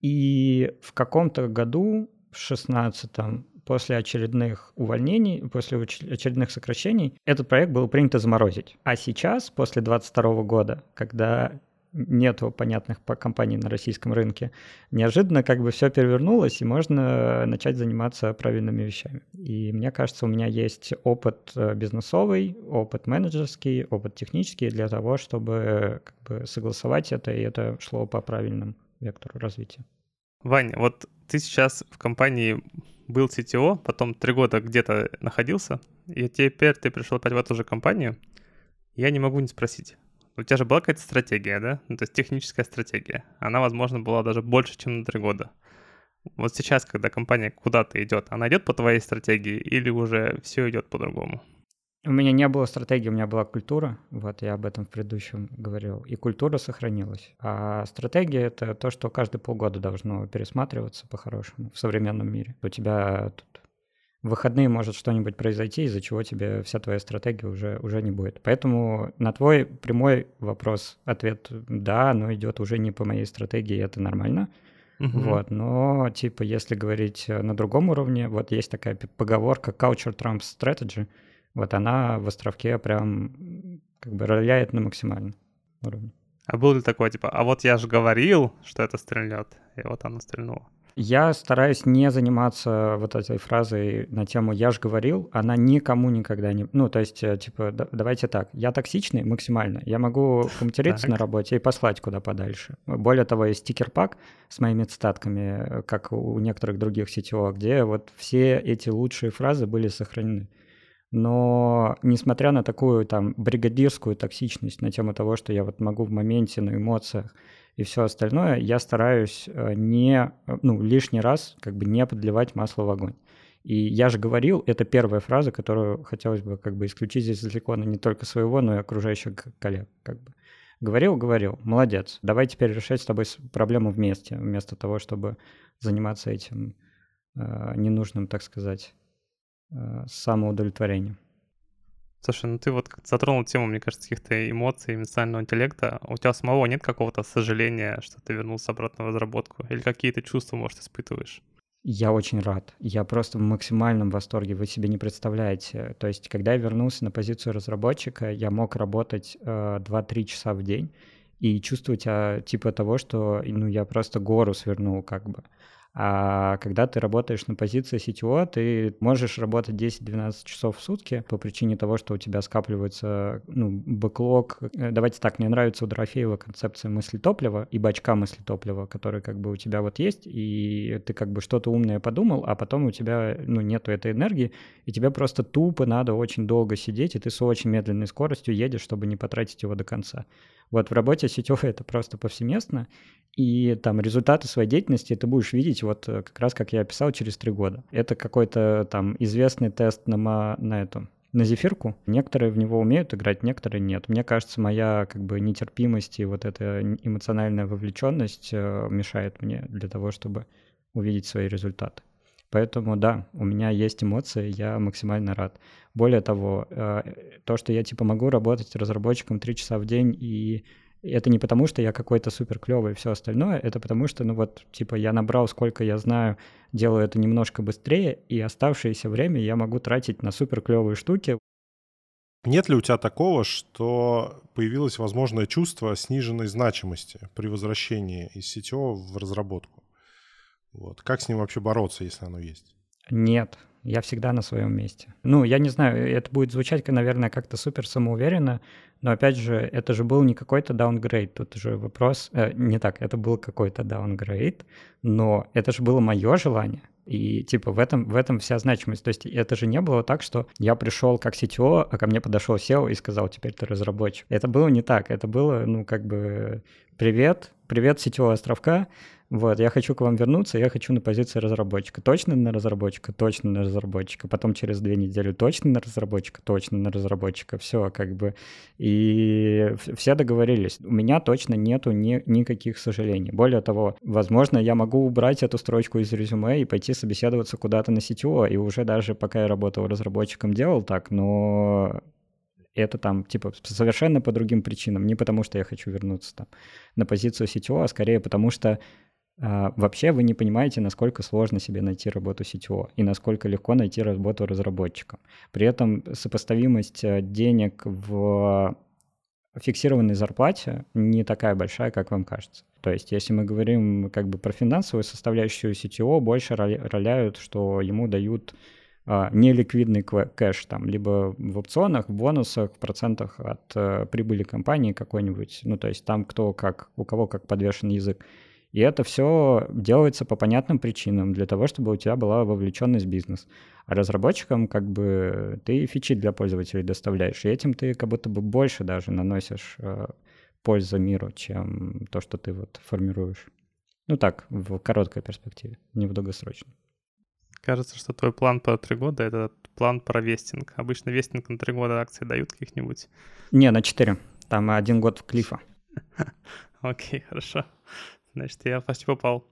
Speaker 1: И в каком-то году, в шестнадцатом, после очередных увольнений, после очередных сокращений, этот проект был принято заморозить. А сейчас, после 2022 года, когда нету понятных компаний на российском рынке, неожиданно как бы все перевернулось, и можно начать заниматься правильными вещами. И мне кажется, у меня есть опыт э, бизнесовый, опыт менеджерский, опыт технический для того, чтобы как бы согласовать это, и это шло по правильному вектору развития.
Speaker 2: Ваня, вот ты сейчас в компании был CTO, потом три года где-то находился, и теперь ты пришел опять в эту же компанию, я не могу не спросить. У тебя же была какая-то стратегия, да? Ну, то есть техническая стратегия. Она, возможно, была даже больше, чем на три года. Вот сейчас, когда компания куда-то идет, она идет по твоей стратегии или уже все идет по-другому?
Speaker 1: У меня не было стратегии, у меня была культура, вот я об этом в предыдущем говорил, и культура сохранилась. А стратегия — это то, что каждые полгода должно пересматриваться по-хорошему в современном мире. У тебя тут в выходные может что-нибудь произойти, из-за чего тебе вся твоя стратегия уже, уже не будет. Поэтому на твой прямой вопрос ответ «да», но идет уже не по моей стратегии, это нормально. Угу. Вот, но типа если говорить на другом уровне, вот есть такая поговорка «culture trumps strategy», вот она в островке прям как бы роляет на максимальном уровне.
Speaker 2: А был ли такой, типа, а вот я же говорил, что это стрельнет, и вот оно стрельнуло?
Speaker 1: Я стараюсь не заниматься вот этой фразой на тему «я же говорил», она никому никогда не... Ну, то есть, э, типа, давайте так, я токсичный максимально, я могу поматериться на работе и послать куда подальше. Более того, есть стикер-пак с моими цитатками, э, как у некоторых других сетевых, где вот все эти лучшие фразы были сохранены. Но несмотря на такую там бригадирскую токсичность на тему того, что я вот могу в моменте, на эмоциях и все остальное, я стараюсь э, не, ну, лишний раз как бы не подливать масло в огонь. И я же говорил, это первая фраза, которую хотелось бы как бы исключить здесь лексикона не только своего, но и окружающих коллег. Как бы. Говорил, говорил, молодец. Давай теперь решать с тобой проблему вместе, вместо того, чтобы заниматься этим э, ненужным, так сказать, Э, самоудовлетворением.
Speaker 2: Слушай, ну ты вот затронул тему, мне кажется, каких-то эмоций, эмоционального интеллекта. У тебя самого нет какого-то сожаления, что ты вернулся обратно в разработку? Или какие-то чувства, может, испытываешь?
Speaker 1: Я очень рад. Я просто в максимальном восторге. Вы себе не представляете. То есть, когда я вернулся на позицию разработчика, я мог работать э, 2-3 часа в день и чувствовать а, типа того, что ну, я просто гору свернул как бы. А когда ты работаешь на позиции CTO, ты можешь работать 10-12 часов в сутки по причине того, что у тебя скапливается ну, бэклог. Э, давайте так, мне нравится у Дорофеева концепция мысли топлива и бачка мысли топлива, который как бы у тебя вот есть, и ты как бы что-то умное подумал, а потом у тебя ну, нету этой энергии, и тебе просто тупо надо очень долго сидеть, и ты с очень медленной скоростью едешь, чтобы не потратить его до конца. Вот в работе сетевой это просто повсеместно, и там результаты своей деятельности ты будешь видеть вот э, как раз, как я описал, через три года. Это какой-то там известный тест на, на эту, на зефирку. Некоторые в него умеют играть, некоторые нет. Мне кажется, моя как бы нетерпимость и вот эта эмоциональная вовлеченность э, мешает мне для того, чтобы увидеть свои результаты. Поэтому да, у меня есть эмоции, я максимально рад. Более того, э, то, что я типа могу работать разработчиком три часа в день и это не потому, что я какой-то супер клевый и все остальное, это потому что, ну вот, типа, я набрал, сколько я знаю, делаю это немножко быстрее, и оставшееся время я могу тратить на супер клевые штуки.
Speaker 4: Нет ли у тебя такого, что появилось возможное чувство сниженной значимости при возвращении из сетевого в разработку? Вот. Как с ним вообще бороться, если оно есть?
Speaker 1: Нет, я всегда на своем месте. Ну, я не знаю, это будет звучать, наверное, как-то супер самоуверенно, но опять же, это же был не какой-то даунгрейд, тут же вопрос, э, не так, это был какой-то даунгрейд, но это же было мое желание. И типа в этом, в этом вся значимость. То есть это же не было так, что я пришел как CTO, а ко мне подошел SEO и сказал, теперь ты разработчик. Это было не так. Это было, ну, как бы, привет, привет, CTO островка, вот, я хочу к вам вернуться, я хочу на позиции разработчика. Точно на разработчика, точно на разработчика. Потом через две недели точно на разработчика, точно на разработчика. Все, как бы. И все договорились. У меня точно нету ни, никаких сожалений. Более того, возможно, я могу убрать эту строчку из резюме и пойти собеседоваться куда-то на CTO. И уже даже пока я работал разработчиком, делал так, но это там, типа, совершенно по другим причинам. Не потому, что я хочу вернуться там на позицию CTO, а скорее потому, что а, вообще вы не понимаете, насколько сложно себе найти работу CTO и насколько легко найти работу разработчиком. При этом сопоставимость э, денег в фиксированной зарплате не такая большая, как вам кажется. То есть, если мы говорим как бы про финансовую составляющую CTO, больше роляют, что ему дают а, неликвидный кэш, там, либо в опционах, в бонусах, в процентах от а, прибыли компании какой-нибудь, ну, то есть там кто как, у кого как подвешен язык. И это все делается по понятным причинам, для того, чтобы у тебя была вовлеченность в бизнес. А разработчикам как бы ты фичи для пользователей доставляешь, и этим ты как будто бы больше даже наносишь э, пользу миру, чем то, что ты вот формируешь. Ну так, в короткой перспективе, не в долгосрочной.
Speaker 2: Кажется, что твой план по три года — это план про вестинг. Обычно вестинг на три года акции дают каких-нибудь?
Speaker 1: Не, на четыре. Там один год в клифа.
Speaker 2: Окей, хорошо. Значит, я почти попал.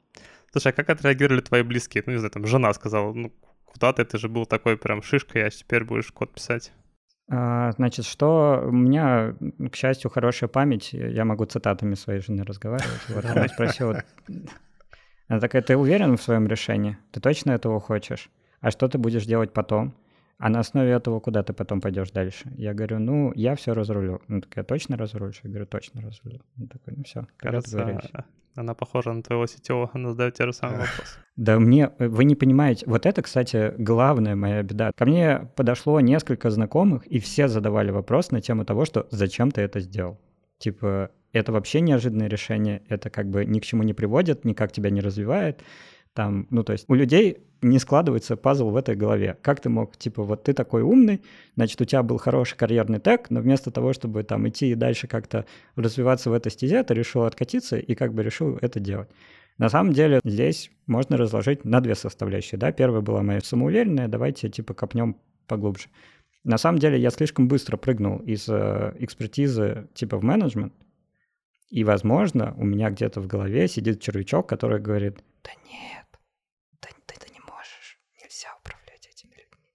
Speaker 2: Слушай, а как отреагировали твои близкие? Ну, не знаю, там жена сказала, ну, куда ты, ты же был такой прям шишкой, а теперь будешь код писать.
Speaker 1: А, значит, что у меня, к счастью, хорошая память, я могу цитатами своей жены разговаривать. Вот она спросила, она такая, ты уверен в своем решении? Ты точно этого хочешь? А что ты будешь делать потом? А на основе этого куда ты потом пойдешь дальше? Я говорю, ну, я все разрулю. Ну, так я точно разрулю? Я говорю, точно разрулю. Он такой, ну все,
Speaker 2: Кажется, она похожа на твоего сетевого, она задает те же самые вопросы.
Speaker 1: Да мне, вы не понимаете, вот это, кстати, главная моя беда. Ко мне подошло несколько знакомых, и все задавали вопрос на тему того, что зачем ты это сделал? Типа, это вообще неожиданное решение, это как бы ни к чему не приводит, никак тебя не развивает. Там, ну, то есть у людей не складывается пазл в этой голове. Как ты мог, типа, вот ты такой умный, значит, у тебя был хороший карьерный тег, но вместо того, чтобы там идти и дальше как-то развиваться в этой стезе, ты решил откатиться и как бы решил это делать. На самом деле здесь можно разложить на две составляющие. Да? Первая была моя самоуверенная, давайте типа копнем поглубже. На самом деле я слишком быстро прыгнул из э, экспертизы типа в менеджмент, и, возможно, у меня где-то в голове сидит червячок, который говорит, да нет,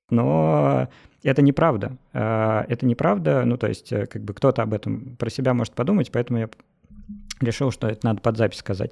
Speaker 1: но это неправда. А, это неправда, ну, то есть, э, как бы кто-то об этом про себя может подумать, поэтому я решил, что это надо под запись сказать.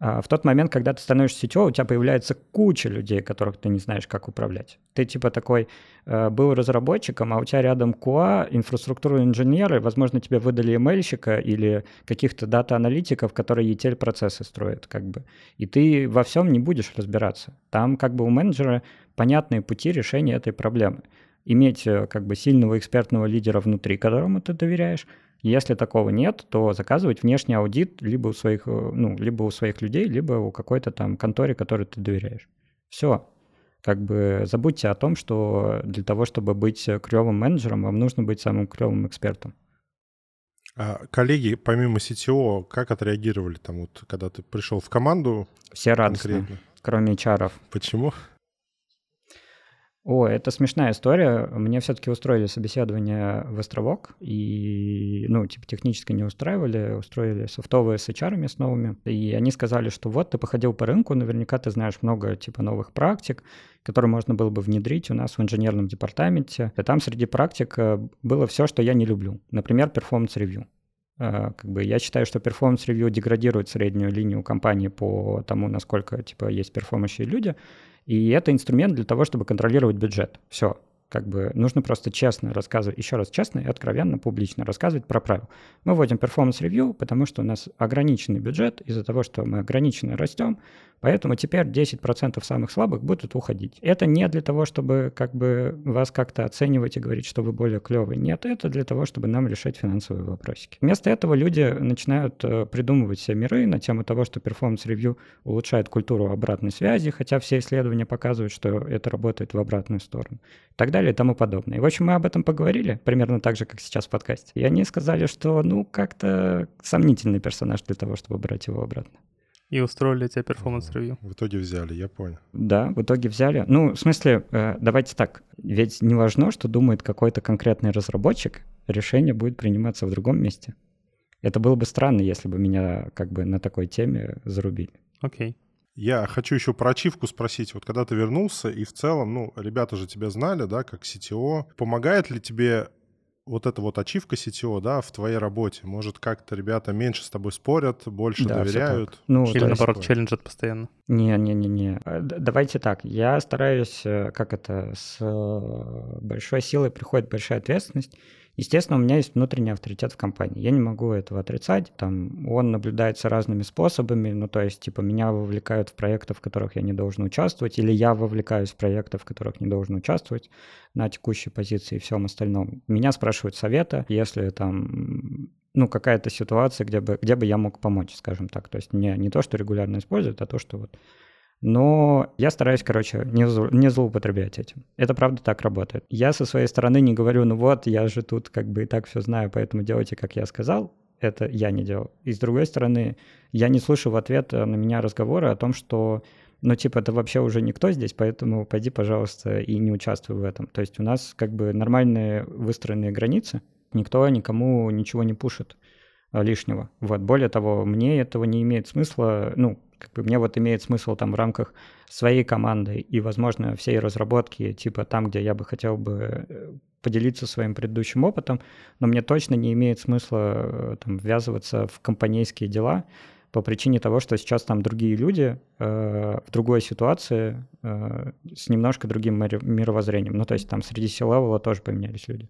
Speaker 1: А, в тот момент, когда ты становишься сетевой, у тебя появляется куча людей, которых ты не знаешь, как управлять. Ты типа такой э, был разработчиком, а у тебя рядом QA, инфраструктурные инженеры, возможно, тебе выдали emailщика или каких-то дата-аналитиков, которые ETL-процессы строят, как бы. И ты во всем не будешь разбираться. Там как бы у менеджера понятные пути решения этой проблемы. Иметь э, как бы сильного экспертного лидера внутри, которому ты доверяешь, если такого нет, то заказывать внешний аудит либо у своих, э, ну, либо у своих людей, либо у какой-то там конторе, которой ты доверяешь. Все. Как бы забудьте о том, что для того, чтобы быть клевым менеджером, вам нужно быть самым клевым экспертом.
Speaker 4: А коллеги, помимо CTO, как отреагировали там, вот, когда ты пришел в команду?
Speaker 1: Все радостно, кроме HR.
Speaker 4: Почему?
Speaker 1: О, это смешная история. Мне все-таки устроили собеседование в Островок, и, ну, типа, технически не устраивали, устроили софтовые с HR с новыми, и они сказали, что вот, ты походил по рынку, наверняка ты знаешь много, типа, новых практик, которые можно было бы внедрить у нас в инженерном департаменте. И там среди практик э, было все, что я не люблю. Например, review. Э, как бы я считаю, что performance review деградирует среднюю линию компании по тому, насколько типа есть перформающие люди, и это инструмент для того, чтобы контролировать бюджет. Все как бы нужно просто честно рассказывать, еще раз честно и откровенно, публично рассказывать про правила. Мы вводим performance review, потому что у нас ограниченный бюджет из-за того, что мы ограниченно растем, поэтому теперь 10% самых слабых будут уходить. Это не для того, чтобы как бы вас как-то оценивать и говорить, что вы более клевый. Нет, это для того, чтобы нам решать финансовые вопросики. Вместо этого люди начинают э, придумывать все миры на тему того, что performance review улучшает культуру обратной связи, хотя все исследования показывают, что это работает в обратную сторону. Тогда далее и тому подобное. И, в общем, мы об этом поговорили, примерно так же, как сейчас в подкасте. И они сказали, что, ну, как-то сомнительный персонаж для того, чтобы брать его обратно.
Speaker 2: И устроили тебе performance review.
Speaker 4: В итоге взяли, я понял.
Speaker 1: Да, в итоге взяли. Ну, в смысле, э, давайте так. Ведь не важно, что думает какой-то конкретный разработчик, решение будет приниматься в другом месте. Это было бы странно, если бы меня как бы на такой теме зарубили.
Speaker 2: Окей. Okay.
Speaker 4: Я хочу еще про ачивку спросить. Вот когда ты вернулся, и в целом, ну, ребята же тебя знали, да, как CTO. Помогает ли тебе вот эта вот ачивка CTO, да, в твоей работе? Может, как-то ребята меньше с тобой спорят, больше да, доверяют?
Speaker 2: Ну, Или наоборот, челленджат постоянно?
Speaker 1: Не-не-не-не. Э, давайте так. Я стараюсь, э, как это, с э, большой силой приходит большая ответственность. Естественно, у меня есть внутренний авторитет в компании. Я не могу этого отрицать. Там он наблюдается разными способами. Ну, то есть, типа, меня вовлекают в проекты, в которых я не должен участвовать, или я вовлекаюсь в проекты, в которых не должен участвовать на текущей позиции и всем остальном. Меня спрашивают совета, если там ну, какая-то ситуация, где бы, где бы я мог помочь, скажем так. То есть не, не то, что регулярно используют, а то, что вот но я стараюсь, короче, не, зло, не злоупотреблять этим. Это правда так работает. Я со своей стороны не говорю, ну вот, я же тут как бы и так все знаю, поэтому делайте, как я сказал. Это я не делал. И с другой стороны, я не слышу в ответ на меня разговоры о том, что ну, типа, это вообще уже никто здесь, поэтому пойди, пожалуйста, и не участвуй в этом. То есть у нас как бы нормальные выстроенные границы, никто никому ничего не пушит а, лишнего. Вот. Более того, мне этого не имеет смысла, ну, как бы мне вот имеет смысл там в рамках своей команды и, возможно, всей разработки, типа там, где я бы хотел бы э, поделиться своим предыдущим опытом, но мне точно не имеет смысла э, там ввязываться в компанейские дела по причине того, что сейчас там другие люди э, в другой ситуации э, с немножко другим мировоззрением. Ну, то есть там среди C-level тоже поменялись люди.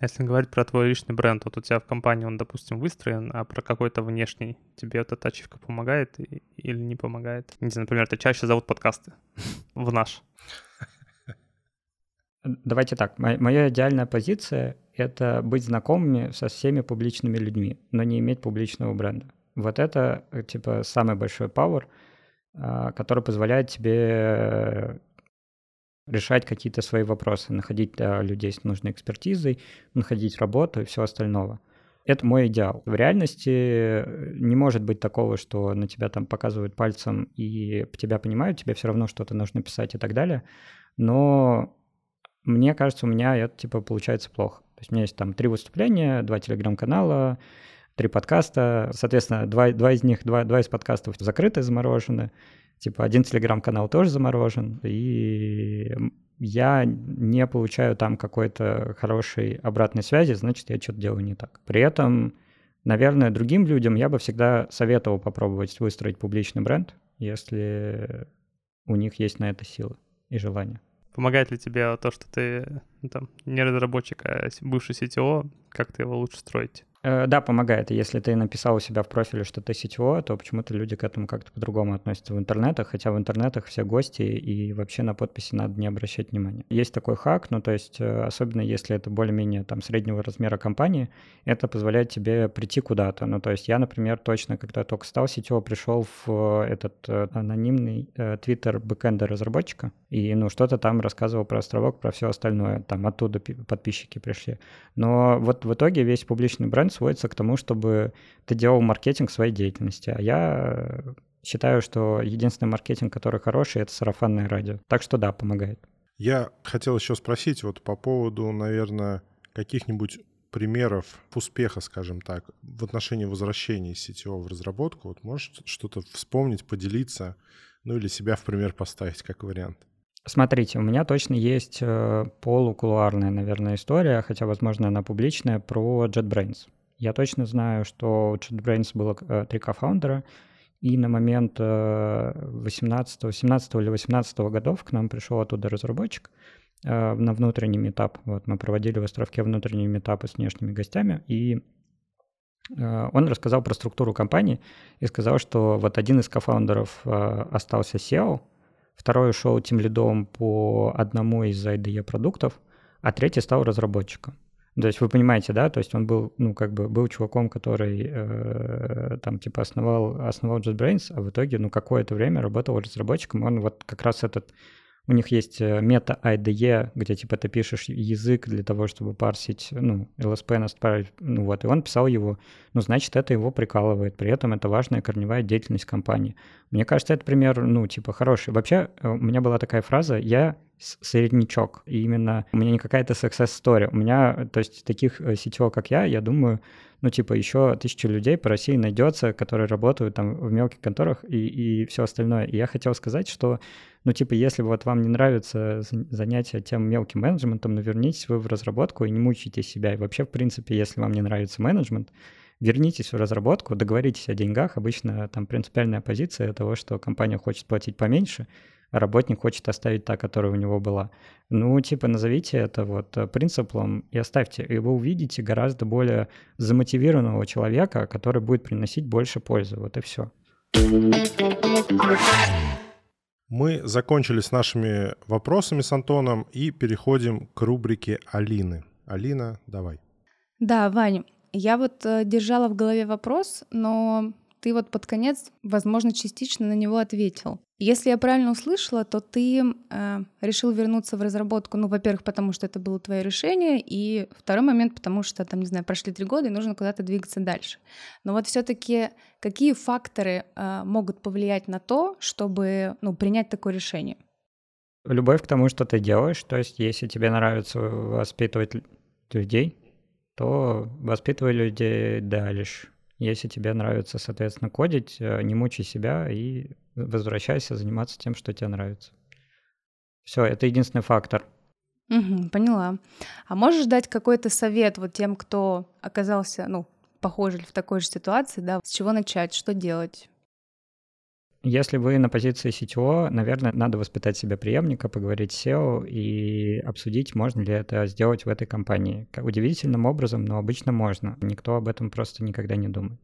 Speaker 2: Если говорить про твой личный бренд, вот у тебя в компании он, допустим, выстроен, а про какой-то внешний тебе эта ачивка помогает или не помогает? Не знаю, например, ты чаще зовут подкасты в наш.
Speaker 1: Давайте так, моя идеальная позиция — это быть знакомыми со всеми публичными людьми, но не иметь публичного бренда. Вот это, типа, самый большой пауэр, а, который позволяет тебе решать какие-то свои вопросы, находить да, людей с нужной экспертизой, находить работу и все остальное. Это мой идеал. В реальности э, не может быть такого, что на тебя там показывают пальцем и тебя понимают, тебе все равно что-то нужно писать и так далее. Но мне кажется, у меня это типа получается плохо. То есть у меня есть там три выступления, два телеграм-канала, три подкаста. Соответственно, два, два из них, два, два из подкастов закрыты, заморожены. Типа один телеграм-канал тоже заморожен, и я не получаю там какой-то хорошей обратной связи, значит, я что-то делаю не так. При этом, наверное, другим людям я бы всегда советовал попробовать выстроить публичный бренд, если у них есть на это силы и желание.
Speaker 2: Помогает ли тебе то, что ты ну, там, не разработчик, а бывший CTO, как ты его лучше строить?
Speaker 1: Э, да, помогает. Если ты написал у себя в профиле, что ты сетевой, то почему-то люди к этому как-то по-другому относятся в интернетах, хотя в интернетах все гости, и вообще на подписи надо не обращать внимания. Есть такой хак, ну то есть э, особенно если это более-менее там среднего размера компании, это позволяет тебе прийти куда-то. Ну то есть я, например, точно, когда только стал сетевой, пришел в э, этот анонимный твиттер бэкэнда разработчика, и ну что-то там рассказывал про островок, про все остальное, там оттуда подписчики пришли. Но вот в итоге весь публичный бренд сводится к тому, чтобы ты делал маркетинг своей деятельности. А я считаю, что единственный маркетинг, который хороший, это сарафанное радио. Так что да, помогает.
Speaker 4: Я хотел еще спросить вот по поводу, наверное, каких-нибудь примеров успеха, скажем так, в отношении возвращения CTO в разработку. Вот можешь что-то вспомнить, поделиться, ну или себя в пример поставить как вариант?
Speaker 1: Смотрите, у меня точно есть э, полукулуарная, наверное, история, хотя, возможно, она публичная, про JetBrains. Я точно знаю, что у JetBrains было э, три кофаундера, и на момент 18, 17 или 18 годов к нам пришел оттуда разработчик на внутренний метап. Вот мы проводили в островке внутренние метапы с внешними гостями, и он рассказал про структуру компании и сказал, что вот один из кофаундеров остался SEO, второй ушел тем лидом по одному из IDE продуктов, а третий стал разработчиком. То есть вы понимаете, да, то есть он был, ну, как бы был чуваком, который э, там типа основал, основал JetBrains, а в итоге, ну, какое-то время работал разработчиком. Он вот как раз этот у них есть э, мета IDE, где типа ты пишешь язык для того, чтобы парсить, ну, LSP настраивать, ну вот, и он писал его, ну, значит, это его прикалывает, при этом это важная корневая деятельность компании. Мне кажется, это пример, ну, типа, хороший. Вообще, э, у меня была такая фраза, я среднячок, и именно у меня не какая-то success story, у меня, то есть таких э, сетевых, как я, я думаю, ну, типа, еще тысячу людей по России найдется, которые работают там в мелких конторах и, и все остальное. И я хотел сказать, что, ну, типа, если вот вам не нравится занятие тем мелким менеджментом, ну, вернитесь вы в разработку и не мучайте себя. И вообще, в принципе, если вам не нравится менеджмент, вернитесь в разработку, договоритесь о деньгах. Обычно там принципиальная позиция того, что компания хочет платить поменьше, работник хочет оставить та, которая у него была. Ну, типа, назовите это вот э, принципом и оставьте, и вы увидите гораздо более замотивированного человека, который будет приносить больше пользы. Вот и все.
Speaker 4: Мы закончили с нашими вопросами с Антоном и переходим к рубрике Алины. Алина, давай.
Speaker 3: Да, Ваня, я вот э, держала в голове вопрос, но ты вот под конец, возможно, частично на него ответил. Если я правильно услышала, то ты э, решил вернуться в разработку, ну, во-первых, потому что это было твое решение, и второй момент, потому что, там, не знаю, прошли три года, и нужно куда-то двигаться дальше. Но вот все-таки какие факторы э, могут повлиять на то, чтобы, ну, принять такое решение?
Speaker 1: Любовь к тому, что ты делаешь, то есть если тебе нравится воспитывать людей, то воспитывай людей дальше. Если тебе нравится, соответственно, кодить, э, не мучай себя и возвращайся заниматься тем, что тебе нравится. Все, это единственный фактор.
Speaker 3: Угу, поняла. А можешь дать какой-то совет вот тем, кто оказался, ну, похожий в такой же ситуации, да, с чего начать, что делать?
Speaker 1: Если вы на позиции CTO, наверное, надо воспитать себе преемника, поговорить с SEO и обсудить, можно ли это сделать в этой компании. Удивительным образом, но обычно можно. Никто об этом просто никогда не думает.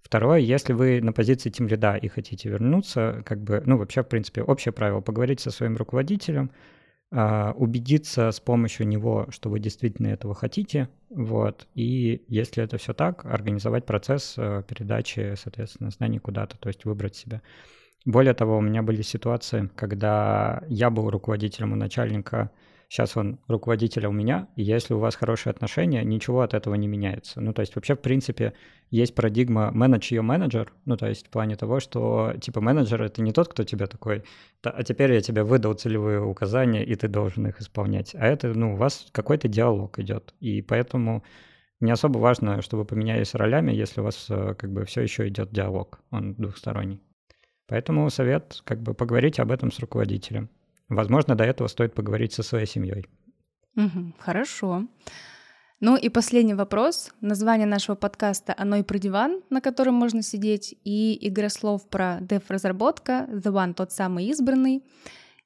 Speaker 1: Второе, если вы на позиции тем лида и хотите вернуться, как бы, ну, вообще, в принципе, общее правило, поговорить со своим руководителем, убедиться с помощью него, что вы действительно этого хотите, вот, и если это все так, организовать процесс э, передачи, соответственно, знаний куда-то, то есть выбрать себя. Более того, у меня были ситуации, когда я был руководителем у начальника, сейчас он руководитель у меня, и если у вас хорошие отношения, ничего от этого не меняется. Ну, то есть вообще, в принципе, есть парадигма manage your manager, ну, то есть в плане того, что, типа, менеджер — это не тот, кто тебе такой, а теперь я тебе выдал целевые указания, и ты должен их исполнять, а это, ну, у вас какой-то диалог идет, и поэтому не особо важно, чтобы поменялись ролями, если у вас э, как бы все еще идет диалог, он двухсторонний. Поэтому совет как бы поговорить об этом с руководителем. Возможно, до этого стоит поговорить со своей семьей.
Speaker 3: Угу, хорошо. Ну и последний вопрос. Название нашего подкаста «Оно и про диван», на котором можно сидеть, и игра слов про дев-разработка, the one, тот самый избранный.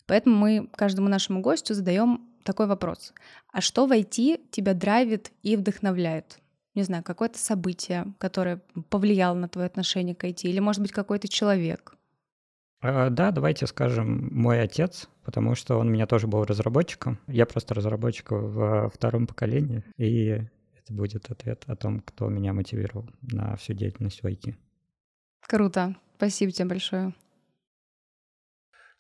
Speaker 3: Поэтому мы каждому нашему гостю задаем такой вопрос. А что в IT тебя драйвит и вдохновляет? Не знаю, какое-то событие, которое повлияло на твое отношение к IT, или, может быть, какой-то человек?
Speaker 1: А, да, давайте скажем мой отец, потому что он у меня тоже был разработчиком. Я просто разработчик в втором поколении, и это будет ответ о том, кто меня мотивировал на всю деятельность в IT.
Speaker 3: Круто. Спасибо тебе большое.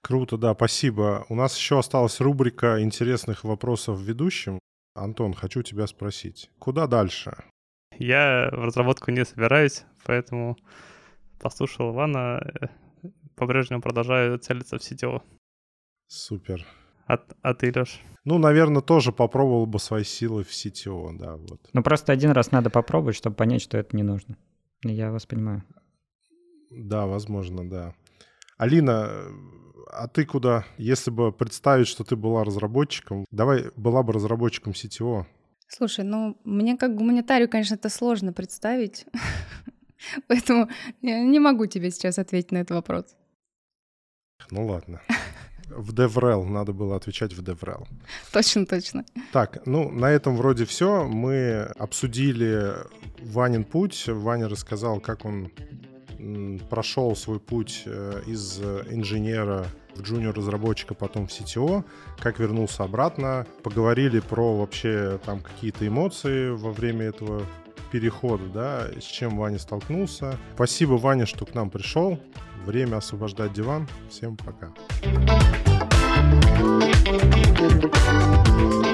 Speaker 4: Круто, да, спасибо. У нас еще осталась рубрика интересных вопросов ведущим. Антон, хочу тебя спросить, куда дальше?
Speaker 2: Я в разработку не собираюсь, поэтому послушал Ивана, э, по-прежнему продолжаю целиться в сетево.
Speaker 4: Супер.
Speaker 2: А, а ты, Леш?
Speaker 4: Ну, наверное, тоже попробовал бы свои силы в CTO, да, вот.
Speaker 1: Ну, просто один раз надо попробовать, чтобы понять, что это не нужно. Я вас понимаю.
Speaker 4: Да, возможно, да. Алина, а ты куда? Если бы представить, что ты была разработчиком, давай была бы разработчиком CTO.
Speaker 3: Слушай, ну мне как гуманитарию, конечно, это сложно представить, поэтому я не могу тебе сейчас ответить на этот вопрос.
Speaker 4: Ну ладно. В DevRel надо было отвечать в DevRel.
Speaker 3: Точно, точно.
Speaker 4: Так, ну на этом вроде все. Мы обсудили Ванин путь. Ваня рассказал, как он прошел свой путь э, из инженера в джуниор-разработчика, потом в CTO, как вернулся обратно. Поговорили про вообще там какие-то эмоции во время этого перехода, да, с чем Ваня столкнулся. Спасибо, Ваня, что к нам пришел. Время освобождать диван. Всем пока. thank you